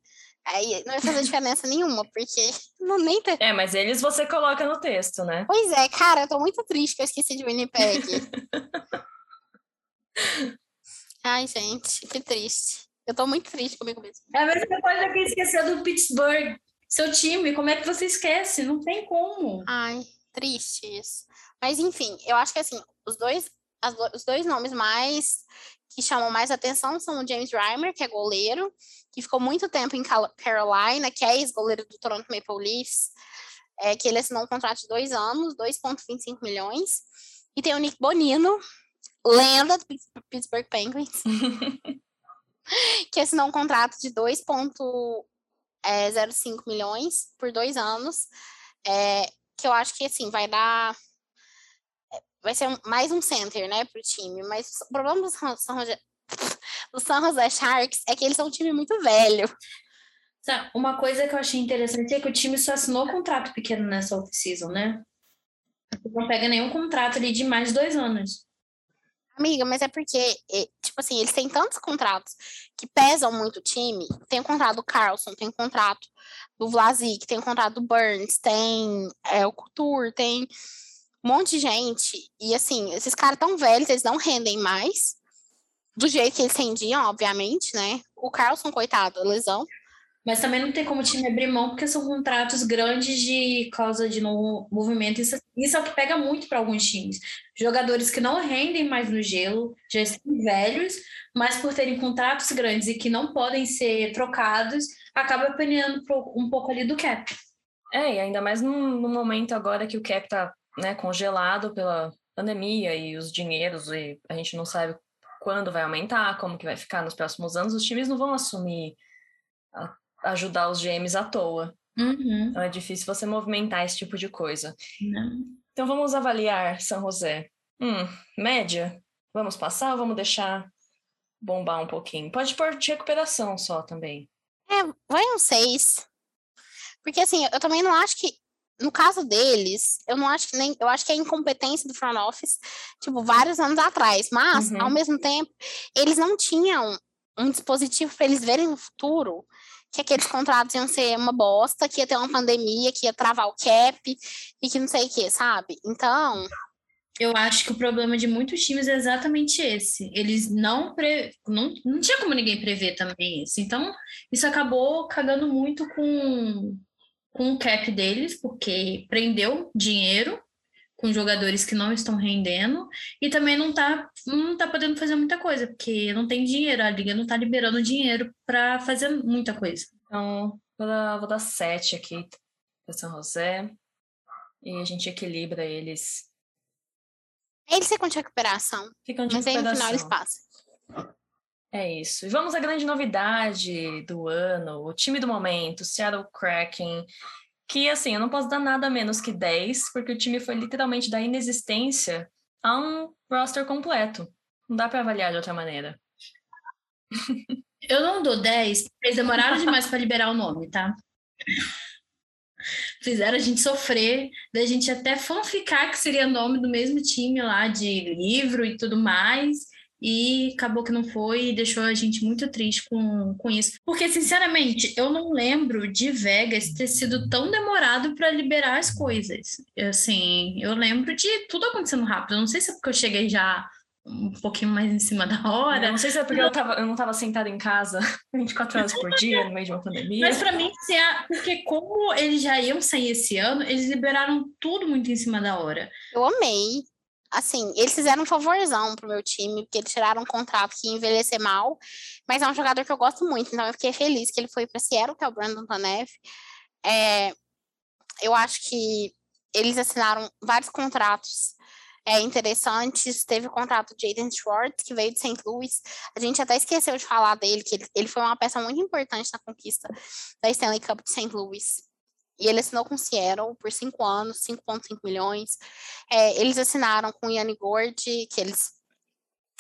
aí não ia fazer diferença nenhuma, porque *laughs* não nem tem. É, mas eles você coloca no texto, né? Pois é, cara, eu tô muito triste que eu esqueci de Winnipeg. *laughs* Ai, gente, que triste. Eu tô muito triste comigo mesmo. É a mesma coisa que esquecer do Pittsburgh. Seu time, como é que você esquece? Não tem como. Ai, triste isso. Mas enfim, eu acho que assim, os dois, as do- os dois nomes mais que chamam mais atenção são o James Reimer, que é goleiro, que ficou muito tempo em Carolina, que é ex-goleiro do Toronto Maple Leafs, é, que ele assinou um contrato de dois anos, 2,25 milhões. E tem o Nick Bonino, lenda do Pitts- Pittsburgh Penguins, *laughs* que assinou um contrato de 2,05 milhões por dois anos. É, que eu acho que assim vai dar vai ser um- mais um center, né, pro time, mas o problema do San, Jose, do Sharks é que eles são um time muito velho. Sabe, Uma coisa que eu achei interessante é que o time só assinou contrato pequeno nessa off-season, né? Não pega nenhum contrato ali de mais de dois anos. Amiga, mas é porque, tipo assim, eles têm tantos contratos que pesam muito o time. Tem o contrato do Carlson, tem o contrato do Vlasic, tem o contrato do Burns, tem é, o Couture, tem um monte de gente. E assim, esses caras tão velhos, eles não rendem mais. Do jeito que eles rendiam, obviamente, né? O Carlson, coitado, lesão. Mas também não tem como o time abrir mão, porque são contratos grandes de causa de novo movimento. Isso, isso é o que pega muito para alguns times. Jogadores que não rendem mais no gelo, já estão velhos, mas por terem contratos grandes e que não podem ser trocados, acaba pro- um pouco ali do cap. É, e ainda mais no, no momento agora que o cap tá né, congelado pela pandemia e os dinheiros, e a gente não sabe quando vai aumentar, como que vai ficar nos próximos anos, os times não vão assumir a- ajudar os GMs à toa. Uhum. Então é difícil você movimentar esse tipo de coisa. Não. Então vamos avaliar São José. Hum, média? Vamos passar ou vamos deixar bombar um pouquinho? Pode pôr de recuperação só também. É, vai um seis. Porque assim, eu também não acho que, no caso deles, eu não acho que nem, eu acho que é incompetência do front office, tipo, vários anos atrás. Mas, Uhum. ao mesmo tempo, eles não tinham um dispositivo para eles verem no futuro que aqueles contratos iam ser uma bosta, que ia ter uma pandemia, que ia travar o cap e que não sei o que, sabe? Então, Eu acho que o problema de muitos times é exatamente esse. Eles não, pre... não, não tinha como ninguém prever também isso. Então, isso acabou cagando muito com, com o cap deles, porque prendeu dinheiro com jogadores que não estão rendendo e também não tá, não tá podendo fazer muita coisa, porque não tem dinheiro, a liga não tá liberando dinheiro para fazer muita coisa. Então, vou dar, vou dar sete aqui para São José. E a gente equilibra eles. Eles ficam de recuperação. Ficam de mas aí no recuperação. final eles passam. É isso. E vamos à grande novidade do ano, o time do momento, Seattle Kraken, que assim, eu não posso dar nada menos que 10, porque o time foi literalmente da inexistência a um roster completo. Não dá para avaliar de outra maneira. Eu não dou 10, porque eles demoraram demais para liberar o nome, tá? Fizeram a gente sofrer, da gente até fanficar que seria nome do mesmo time lá de livro e tudo mais. E acabou que não foi e deixou a gente muito triste com, com isso. Porque, sinceramente, eu não lembro de Vegas ter sido tão demorado para liberar as coisas. Assim, eu lembro de tudo acontecendo rápido. Eu não sei se é porque eu cheguei já um pouquinho mais em cima da hora. Eu não sei se é porque eu, tava, eu não estava sentada em casa *laughs* 24 horas por dia, no meio de uma pandemia. Mas para mim, se é, porque como eles já iam sair esse ano, eles liberaram tudo muito em cima da hora. Eu amei. Assim, eles fizeram um favorzão pro meu time, porque eles tiraram um contrato que ia envelhecer mal, mas é um jogador que eu gosto muito, então eu fiquei feliz que ele foi para Seattle, que é o Brandon Tanev. É, eu acho que eles assinaram vários contratos é, interessantes. Teve o contrato de Jaden Schwartz, que veio de St. Louis. A gente até esqueceu de falar dele, que ele, ele foi uma peça muito importante na conquista da Stanley Cup de St. Louis. E ele assinou com Seattle por cinco anos, 5,5 milhões. É, eles assinaram com o Yanni Gord, que eles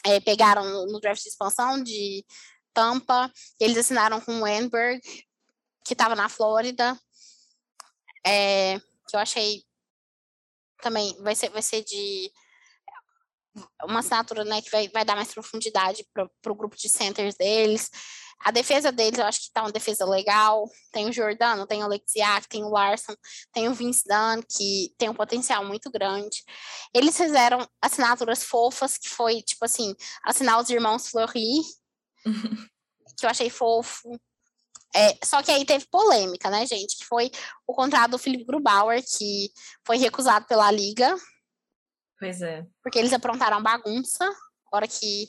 é, pegaram no, draft de expansão de Tampa. Eles assinaram com o Enberg, que estava na Flórida. É, que eu achei também vai ser, vai ser de uma assinatura né, que vai, vai dar mais profundidade para o grupo de centers deles. A defesa deles, eu acho que tá uma defesa legal. Tem o Jordano, tem o Alexiak, tem o Larson, tem o Vince Dunn, que tem um potencial muito grande. Eles fizeram assinaturas fofas, que foi, tipo assim, assinar os irmãos Fleury, *laughs* que eu achei fofo. É, só que aí teve polêmica, né, gente? Que foi o contrato do Felipe Grubauer, que foi recusado pela Liga. Pois é. Porque eles aprontaram bagunça, hora que.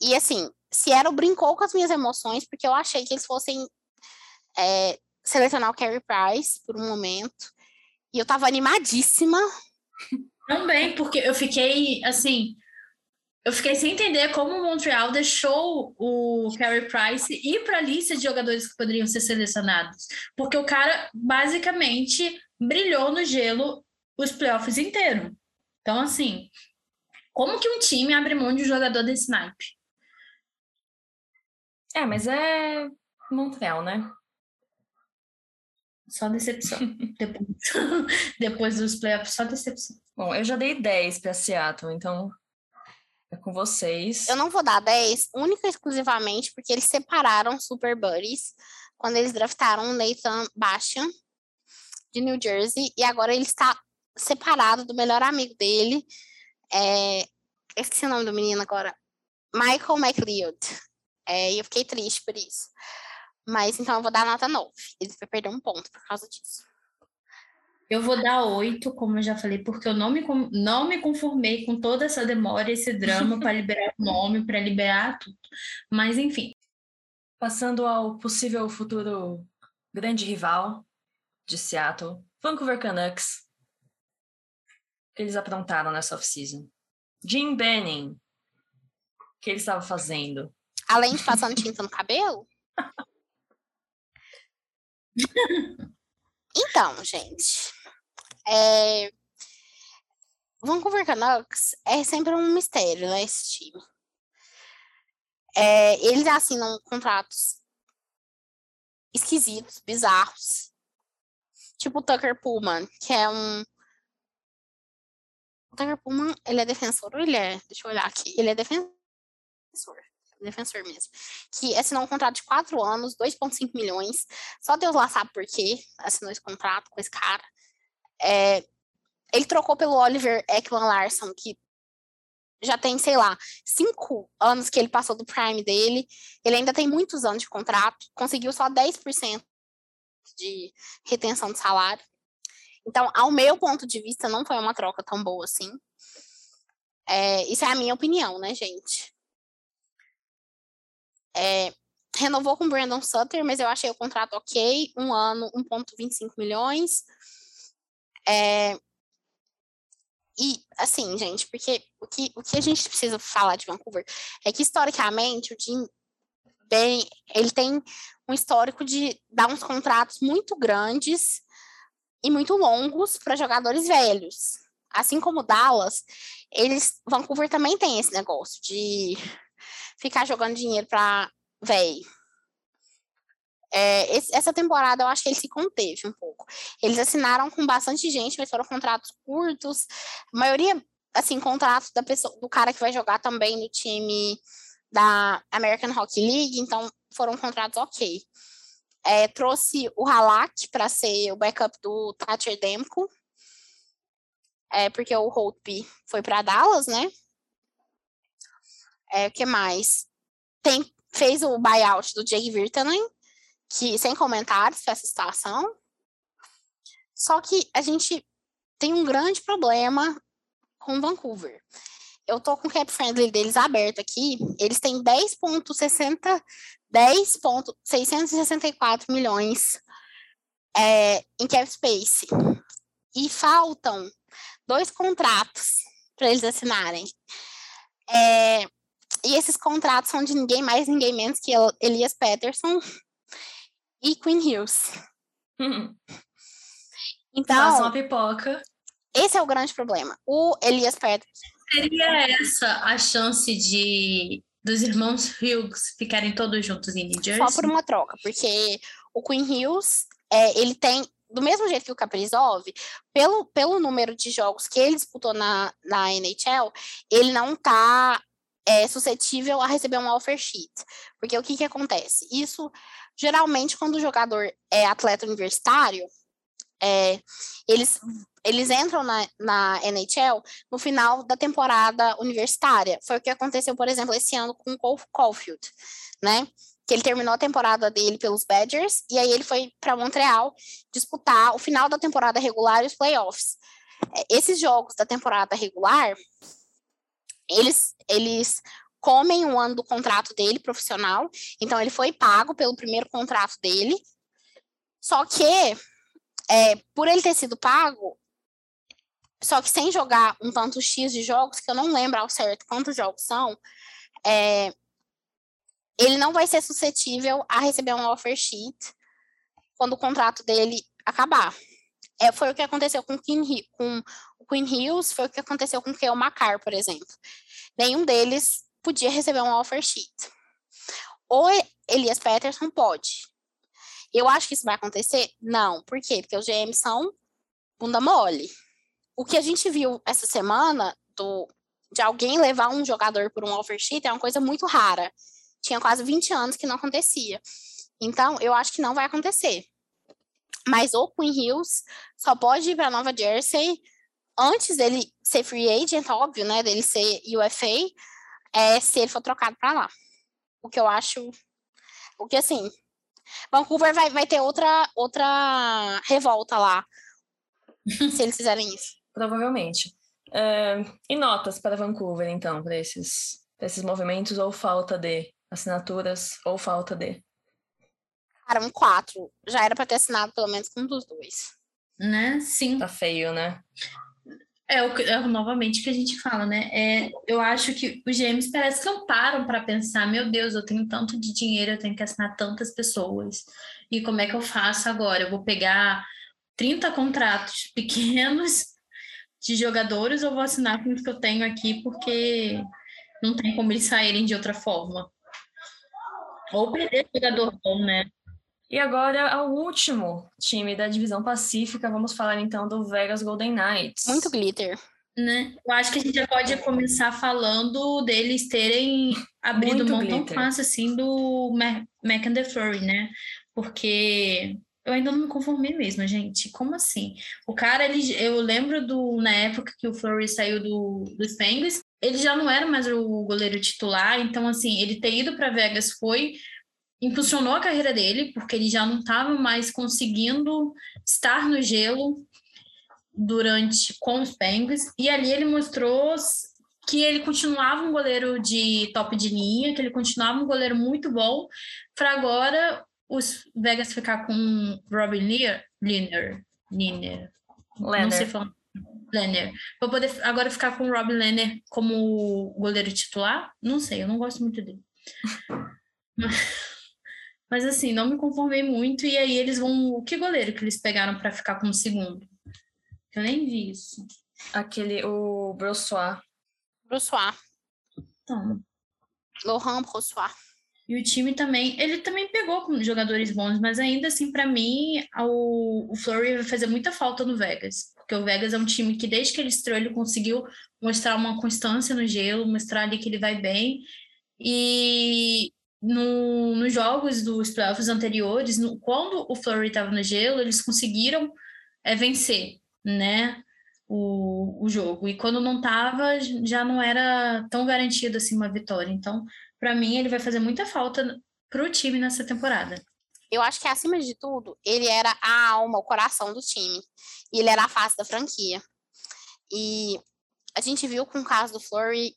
E assim, Seattle brincou com as minhas emoções, porque eu achei que eles fossem é, selecionar o Carey Price por um momento. E eu tava animadíssima. Também, porque eu fiquei, assim, eu fiquei sem entender como o Montreal deixou o Carey Price ir para a lista de jogadores que poderiam ser selecionados. Porque o cara, basicamente, brilhou no gelo os playoffs inteiros. Então, assim, como que um time abre mão de um jogador desse naipe? É, mas é Montreal, né? Só decepção. *laughs* depois, *laughs* depois dos playoffs, só decepção. Bom, eu já dei 10 para Seattle, então é com vocês. Eu não vou dar 10, única e exclusivamente porque eles separaram Super Buddies quando eles draftaram o Nathan Bastian de New Jersey e agora ele está separado do melhor amigo dele. É, esqueci o nome do menino agora. Michael McLeod. É, e eu fiquei triste por isso. Mas então eu vou dar nota 9. Ele vai perder um ponto por causa disso. Eu vou dar oito, como eu já falei, porque eu não me, não me conformei com toda essa demora, esse drama para liberar o nome, para liberar tudo. Mas, enfim. Passando ao possível futuro grande rival de Seattle, Vancouver Canucks. O que eles aprontaram nessa off-season? Jim Benning. O que ele estava fazendo? Além de passando tinta no cabelo? Então, gente, é... Vancouver Canucks é sempre um mistério, né, esse time. É, eles assinam contratos esquisitos, bizarros. Tipo o Tucker Pullman, que é um... O Tucker Pullman, ele é defensor ou ele é... Deixa eu olhar aqui. Ele é defensor. Defensor mesmo. Que assinou um contrato de quatro anos, 2,5 milhões. Só Deus lá sabe por quê assinou esse contrato com esse cara. É, ele trocou pelo Oliver Ekman Larson, que já tem, sei lá, cinco anos que ele passou do prime dele. Ele ainda tem muitos anos de contrato, conseguiu só 10% de retenção de salário. Então, ao meu ponto de vista, não foi uma troca tão boa assim. É, isso é a minha opinião, né, gente? É, renovou com o Brandon Sutter, mas eu achei o contrato ok, um ano, 1,25 milhões. É, e, assim, gente, porque o que, o que a gente precisa falar de Vancouver é que, historicamente, o Jim bem, ele tem um histórico de dar uns contratos muito grandes e muito longos para jogadores velhos. Assim como Dallas, eles, Vancouver também tem esse negócio de ficar jogando dinheiro para velho. É, essa temporada eu acho que ele se conteve um pouco. Eles assinaram com bastante gente, mas foram contratos curtos. A maioria, assim, contratos da pessoa, do cara que vai jogar também no time da American Hockey League, então foram contratos ok. É, trouxe o Halak para ser o backup do Thatcher Demko, é, porque o Holtby foi para Dallas, né? É, o que mais? Tem, fez o buyout do Jay Virtanen, que sem comentários para essa situação. Só que a gente tem um grande problema com Vancouver. Eu tô com o cap friendly deles aberto aqui. Eles têm 10.60 10.664 milhões é, em cap space. E faltam dois contratos para eles assinarem. É, e esses contratos são de ninguém mais, ninguém menos que Elias Peterson e Queen Hills. Hum. Então. Faça uma pipoca. Esse é o grande problema. O Elias Peterson. Seria essa a chance de dos irmãos Hughes ficarem todos juntos em New Jersey? Só por uma troca, porque o Queen Hills, é, ele tem, do mesmo jeito que o Kaprizov, pelo, pelo número de jogos que ele disputou na, na NHL, ele não está é, suscetível a receber um offer sheet. Porque o que, que acontece? Isso, geralmente, quando o jogador é atleta universitário, é, eles, eles entram na, na NHL no final da temporada universitária. Foi o que aconteceu, por exemplo, esse ano com o Caulfield, né? Que ele terminou a temporada dele pelos Badgers e aí ele foi para Montreal disputar o final da temporada regular e os playoffs. É, esses jogos da temporada regular, eles, eles comem um ano do contrato dele profissional, então ele foi pago pelo primeiro contrato dele. Só que é, por ele ter sido pago, só que sem jogar um tanto X de jogos, que eu não lembro ao certo quantos jogos são, é, ele não vai ser suscetível a receber um offer sheet quando o contrato dele acabar. É, foi o que aconteceu com, Queen, com Queen Hills, foi o que aconteceu com o Keo Macar, por exemplo. Nenhum deles podia receber um offer sheet. O Elias Peterson pode, eu acho que isso vai acontecer? Não. Por quê? Porque os GMs são bunda mole. O que a gente viu essa semana do, de alguém levar um jogador por um offer sheet é uma coisa muito rara. Tinha quase 20 anos que não acontecia. Então, eu acho que não vai acontecer. Mas o Queen Hills só pode ir para Nova Jersey antes dele ser free agent, óbvio, né? Dele ser UFA, é, se ele for trocado para lá. O que eu acho. O que assim, Vancouver vai, vai ter outra, outra revolta lá, se eles fizerem isso. *laughs* Provavelmente. É, e notas para Vancouver, então, para esses, esses movimentos, ou falta de assinaturas, ou falta de. Cara, um 4. Já era para ter assinado pelo menos com um dos dois. Né? Sim. Tá feio, né? É, o, é novamente que a gente fala, né? É, eu acho que os gêmeos parece que não param para pensar, meu Deus, eu tenho tanto de dinheiro, eu tenho que assinar tantas pessoas. E como é que eu faço agora? Eu vou pegar 30 contratos *laughs* pequenos de jogadores ou vou assinar com os que eu tenho aqui porque não tem como eles saírem de outra forma. Ou perder jogador bom, né? E agora, o último time da divisão pacífica, vamos falar então do Vegas Golden Knights. Muito glitter. Né? Eu acho que a gente já pode começar falando deles terem abrido mão tão fácil assim do Mac and the Flurry, né? Porque eu ainda não me conformei mesmo, gente. Como assim? O cara, ele, eu lembro do na época que o Flurry saiu do, do Penguins, ele já não era mais o goleiro titular, então assim, ele ter ido para Vegas foi impulsionou a carreira dele, porque ele já não estava mais conseguindo estar no gelo durante com os Penguins, e ali ele mostrou que ele continuava um goleiro de top de linha, que ele continuava um goleiro muito bom, para agora os Vegas ficar com Robin Lear, Liner, Liner, não sei falar. Lenner. Para poder agora ficar com o Rob Lenner como goleiro titular? Não sei, eu não gosto muito dele. *laughs* Mas assim, não me conformei muito. E aí eles vão. Que goleiro que eles pegaram para ficar como segundo? Eu nem vi isso. Aquele, o Brossois. Brossois. Então. Laurent Brossois. E o time também, ele também pegou com jogadores bons, mas ainda assim, para mim, o, o Flurry vai fazer muita falta no Vegas. Porque o Vegas é um time que, desde que ele estreou, ele conseguiu mostrar uma constância no gelo, mostrar ali que ele vai bem. E no, nos jogos dos playoffs anteriores, no, quando o Flurry estava no gelo, eles conseguiram é, vencer, né? O, o jogo. E quando não estava, já não era tão garantido assim uma vitória. Então, para mim, ele vai fazer muita falta para o time nessa temporada. Eu acho que, acima de tudo, ele era a alma, o coração do time. E ele era a face da franquia. E a gente viu com o caso do Flurry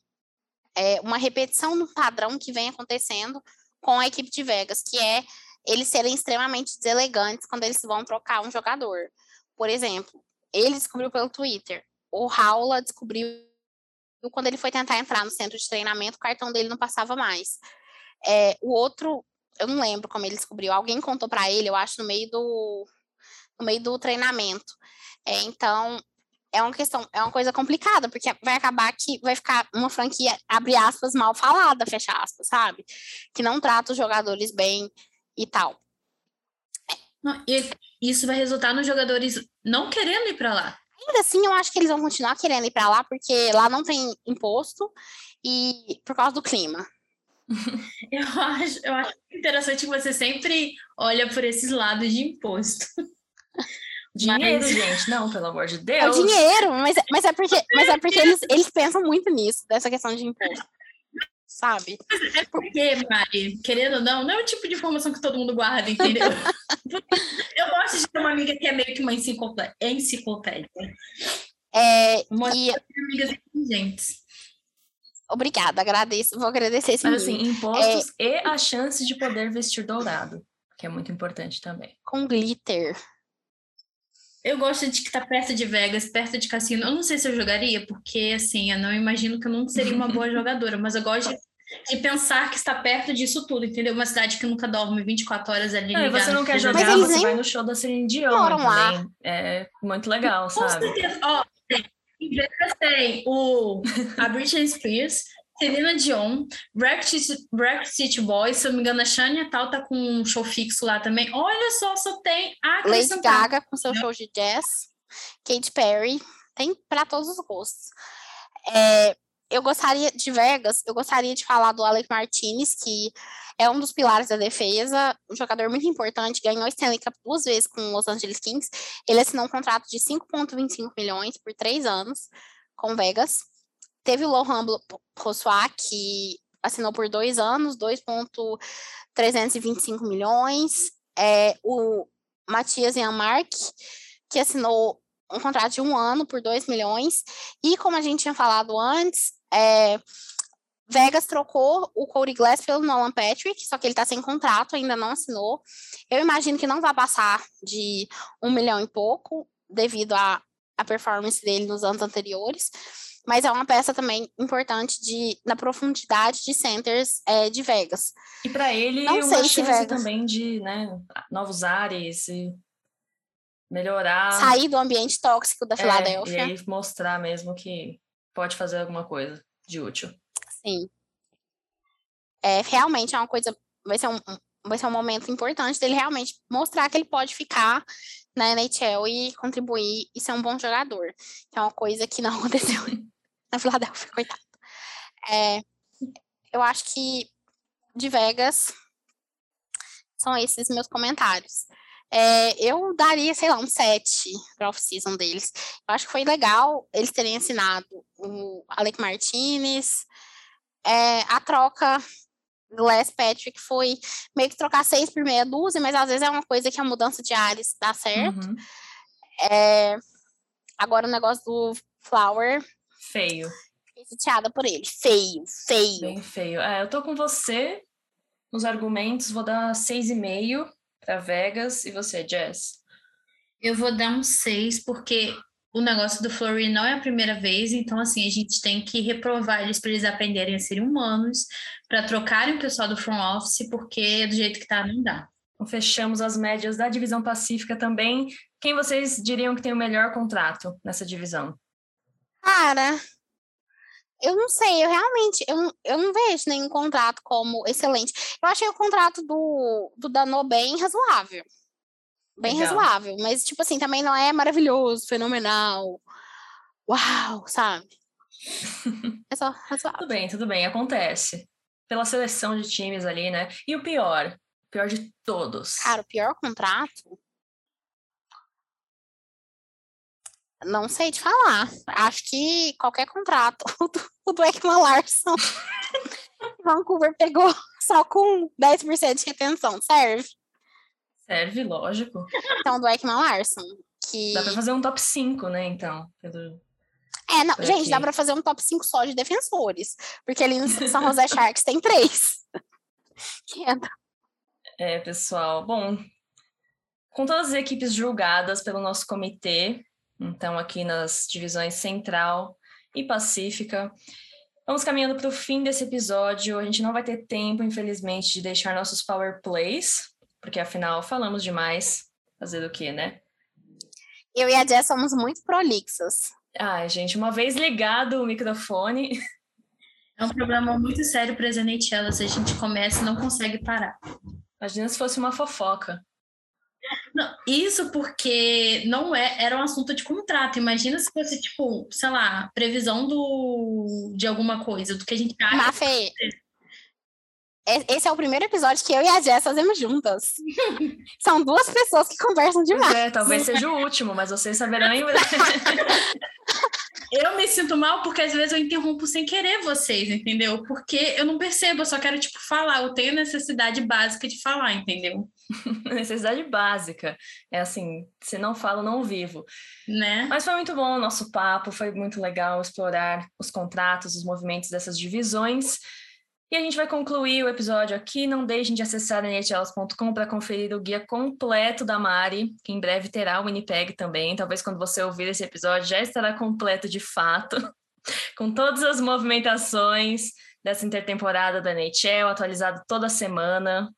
é, uma repetição do padrão que vem acontecendo com a equipe de Vegas, que é eles serem extremamente deselegantes quando eles vão trocar um jogador. Por exemplo, ele descobriu pelo Twitter. O Raula descobriu quando ele foi tentar entrar no centro de treinamento, o cartão dele não passava mais. É, o outro, eu não lembro como ele descobriu, alguém contou para ele, eu acho, no meio do, no meio do treinamento. É, então, é uma questão, é uma coisa complicada, porque vai acabar que vai ficar uma franquia, abre aspas, mal falada, fecha aspas, sabe? Que não trata os jogadores bem e tal. Não, e isso vai resultar nos jogadores não querendo ir para lá ainda assim, eu acho que eles vão continuar querendo ir para lá, porque lá não tem imposto e por causa do clima. *laughs* eu, acho, eu acho interessante que você sempre olha por esses lados de imposto. *laughs* Dinheiro, mas... gente, não, pelo amor de Deus. É o dinheiro, mas, mas é porque, mas é porque eles, eles pensam muito nisso, dessa questão de imposto. Sabe? É porque, Mari, querendo ou não, não é o tipo de informação que todo mundo guarda, entendeu? *laughs* eu gosto de ter uma amiga que é meio que uma enciclopédia. É, uma e... amigas inteligentes. Obrigada, agradeço, vou agradecer esse Mas assim, impostos é... e a chance de poder vestir dourado, que é muito importante também. Com glitter. Eu gosto de estar perto de Vegas, perto de cassino. Eu não sei se eu jogaria, porque assim, eu não imagino que eu não seria uma boa *laughs* jogadora, mas eu gosto de de pensar que está perto disso tudo, entendeu? Uma cidade que nunca dorme 24 horas ali. Não, você não quer jogar, você nem... vai no show da Celine Dion também. Lá. É muito legal, Com sabe? Certeza. Ó, em Vegas tem o, a Britney Spears, Celina Dion, City Boys, se eu não me engano, a Shania Tal tá com um show fixo lá também. Olha só, só tem a Lady Gaga com seu show de jazz, Katy Perry, tem para todos os gostos. É, eu gostaria de Vegas, eu gostaria de falar do Alec Martinez, que é um dos pilares da defesa, um jogador muito importante, ganhou a Stanley Cup duas vezes com os Los Angeles Kings. Ele assinou um contrato de 5,25 milhões por três anos com Vegas. Teve o Lohan Rossois, que assinou por dois anos, 2,325 milhões. É, o Matias Yanmark, que assinou um contrato de um ano por 2 milhões. E como a gente tinha falado antes, é, Vegas trocou o Cody Glass pelo Nolan Patrick, só que ele está sem contrato, ainda não assinou. Eu imagino que não vai passar de um milhão e pouco, devido à performance dele nos anos anteriores. Mas é uma peça também importante de, na profundidade de centers é, de Vegas. E para ele, não uma chance Vegas... também de né, novos ares e melhorar. Sair do ambiente tóxico da é, Filadélfia. E aí mostrar mesmo que pode fazer alguma coisa de útil. Sim. É, realmente é uma coisa, vai ser um, vai ser um momento importante dele realmente mostrar que ele pode ficar na NHL e contribuir e ser um bom jogador. Que é uma coisa que não *laughs* aconteceu na Filadélfia, *laughs* coitado. É, eu acho que de Vegas são esses meus comentários. É, eu daria, sei lá, um 7 para off-season deles. Eu acho que foi legal eles terem assinado o Alec Martinez. É, a troca do Les Patrick foi meio que trocar seis por meia dúzia, mas às vezes é uma coisa que a mudança de ares dá certo. Uhum. É, agora o negócio do Flower. Feio. chateada por ele. Feio, feio. Bem feio. É, eu tô com você nos argumentos, vou dar 6,5 para Vegas. E você, Jess? Eu vou dar um 6, porque o negócio do Flurry não é a primeira vez, então assim, a gente tem que reprovar eles para eles aprenderem a serem humanos, para trocarem o pessoal do front office, porque do jeito que tá não dá. Então, fechamos as médias da divisão pacífica também. Quem vocês diriam que tem o melhor contrato nessa divisão? Cara, eu não sei, eu realmente eu, não- eu não vejo nenhum contrato como excelente. Eu achei o contrato do, do Dano bem razoável. Bem Legal. razoável, mas tipo assim, também não é maravilhoso, fenomenal. Uau, sabe? É só razoável. Tudo bem, tudo bem, acontece. Pela seleção de times ali, né? E o pior, o pior de todos. Cara, o pior contrato. Não sei te falar. Acho que qualquer contrato. O *laughs* do, Ekman Larson. *laughs* Vancouver pegou só com 10% de retenção, serve? Serve, lógico. Então, do Ekman Larson. Que... Dá pra fazer um top 5, né, então? pelo- É, não, gente, dá aqui. pra fazer um top 5 só de defensores. Porque ali no São José Sharks tem três. *laughs* É É, pessoal. Bom, com todas as equipes julgadas pelo nosso comitê, então aqui nas divisões Central e Pacífica, vamos caminhando para o fim desse episódio. A gente não vai ter tempo, infelizmente, de deixar nossos power plays, porque afinal falamos demais. Fazer o quê, né? Eu e a Jess somos muito prolixas. Ai, gente, uma vez ligado o microfone, É um problema muito sério para as NHL, se a gente começa e não consegue parar. imagina se fosse uma fofoca. Não, isso porque não é, era um assunto de contrato. Imagina se fosse, tipo, sei lá, previsão do, de alguma coisa, do que a gente acha. Mafê, e- esse é o primeiro episódio que eu e a Jess fazemos juntas. *laughs* São duas pessoas que conversam Pois demais. é, talvez seja o último, mas vocês saberão em. *laughs* Eu me sinto mal porque às vezes eu interrompo sem querer vocês, entendeu? Porque eu não percebo, eu só quero, tipo, falar. Eu tenho necessidade básica de falar, entendeu? *laughs* necessidade básica. É assim, se não falo, não vivo. Né? Mas foi muito bom o nosso papo, foi muito legal explorar os contratos, os movimentos dessas divisões. E a gente vai concluir o episódio aqui. Não deixem de acessar nhls.com para conferir o guia completo da Mari, que em breve terá o Winnipeg também. Talvez quando você ouvir esse episódio já estará completo de fato, *laughs* com todas as movimentações dessa intertemporada da NHL, atualizado toda semana.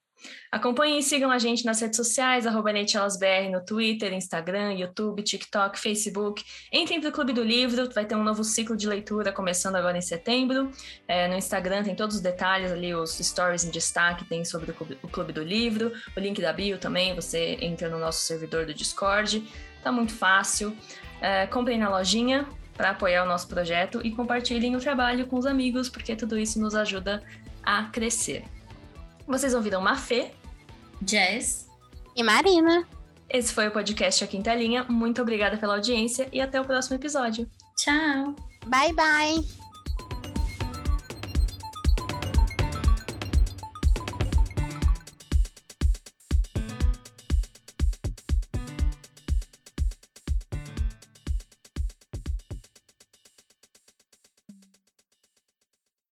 Acompanhem e sigam a gente nas redes sociais, arroba NHLsBR no Twitter, Instagram, YouTube, TikTok, Facebook. Entrem para o Clube do Livro, vai ter um novo ciclo de leitura começando agora em setembro. É, no Instagram tem todos os detalhes ali, os stories em destaque tem sobre o Clube, o Clube do Livro. O link da bio também, você entra no nosso servidor do Discord. Tá muito fácil. É, comprem na lojinha para apoiar o nosso projeto e compartilhem o trabalho com os amigos, porque tudo isso nos ajuda a crescer. Vocês ouviram Mafê, Jazz. E Marina. esse foi o podcast A Quinta Linha. Muito obrigada pela audiência e até o próximo episódio. Tchau. Bye, bye.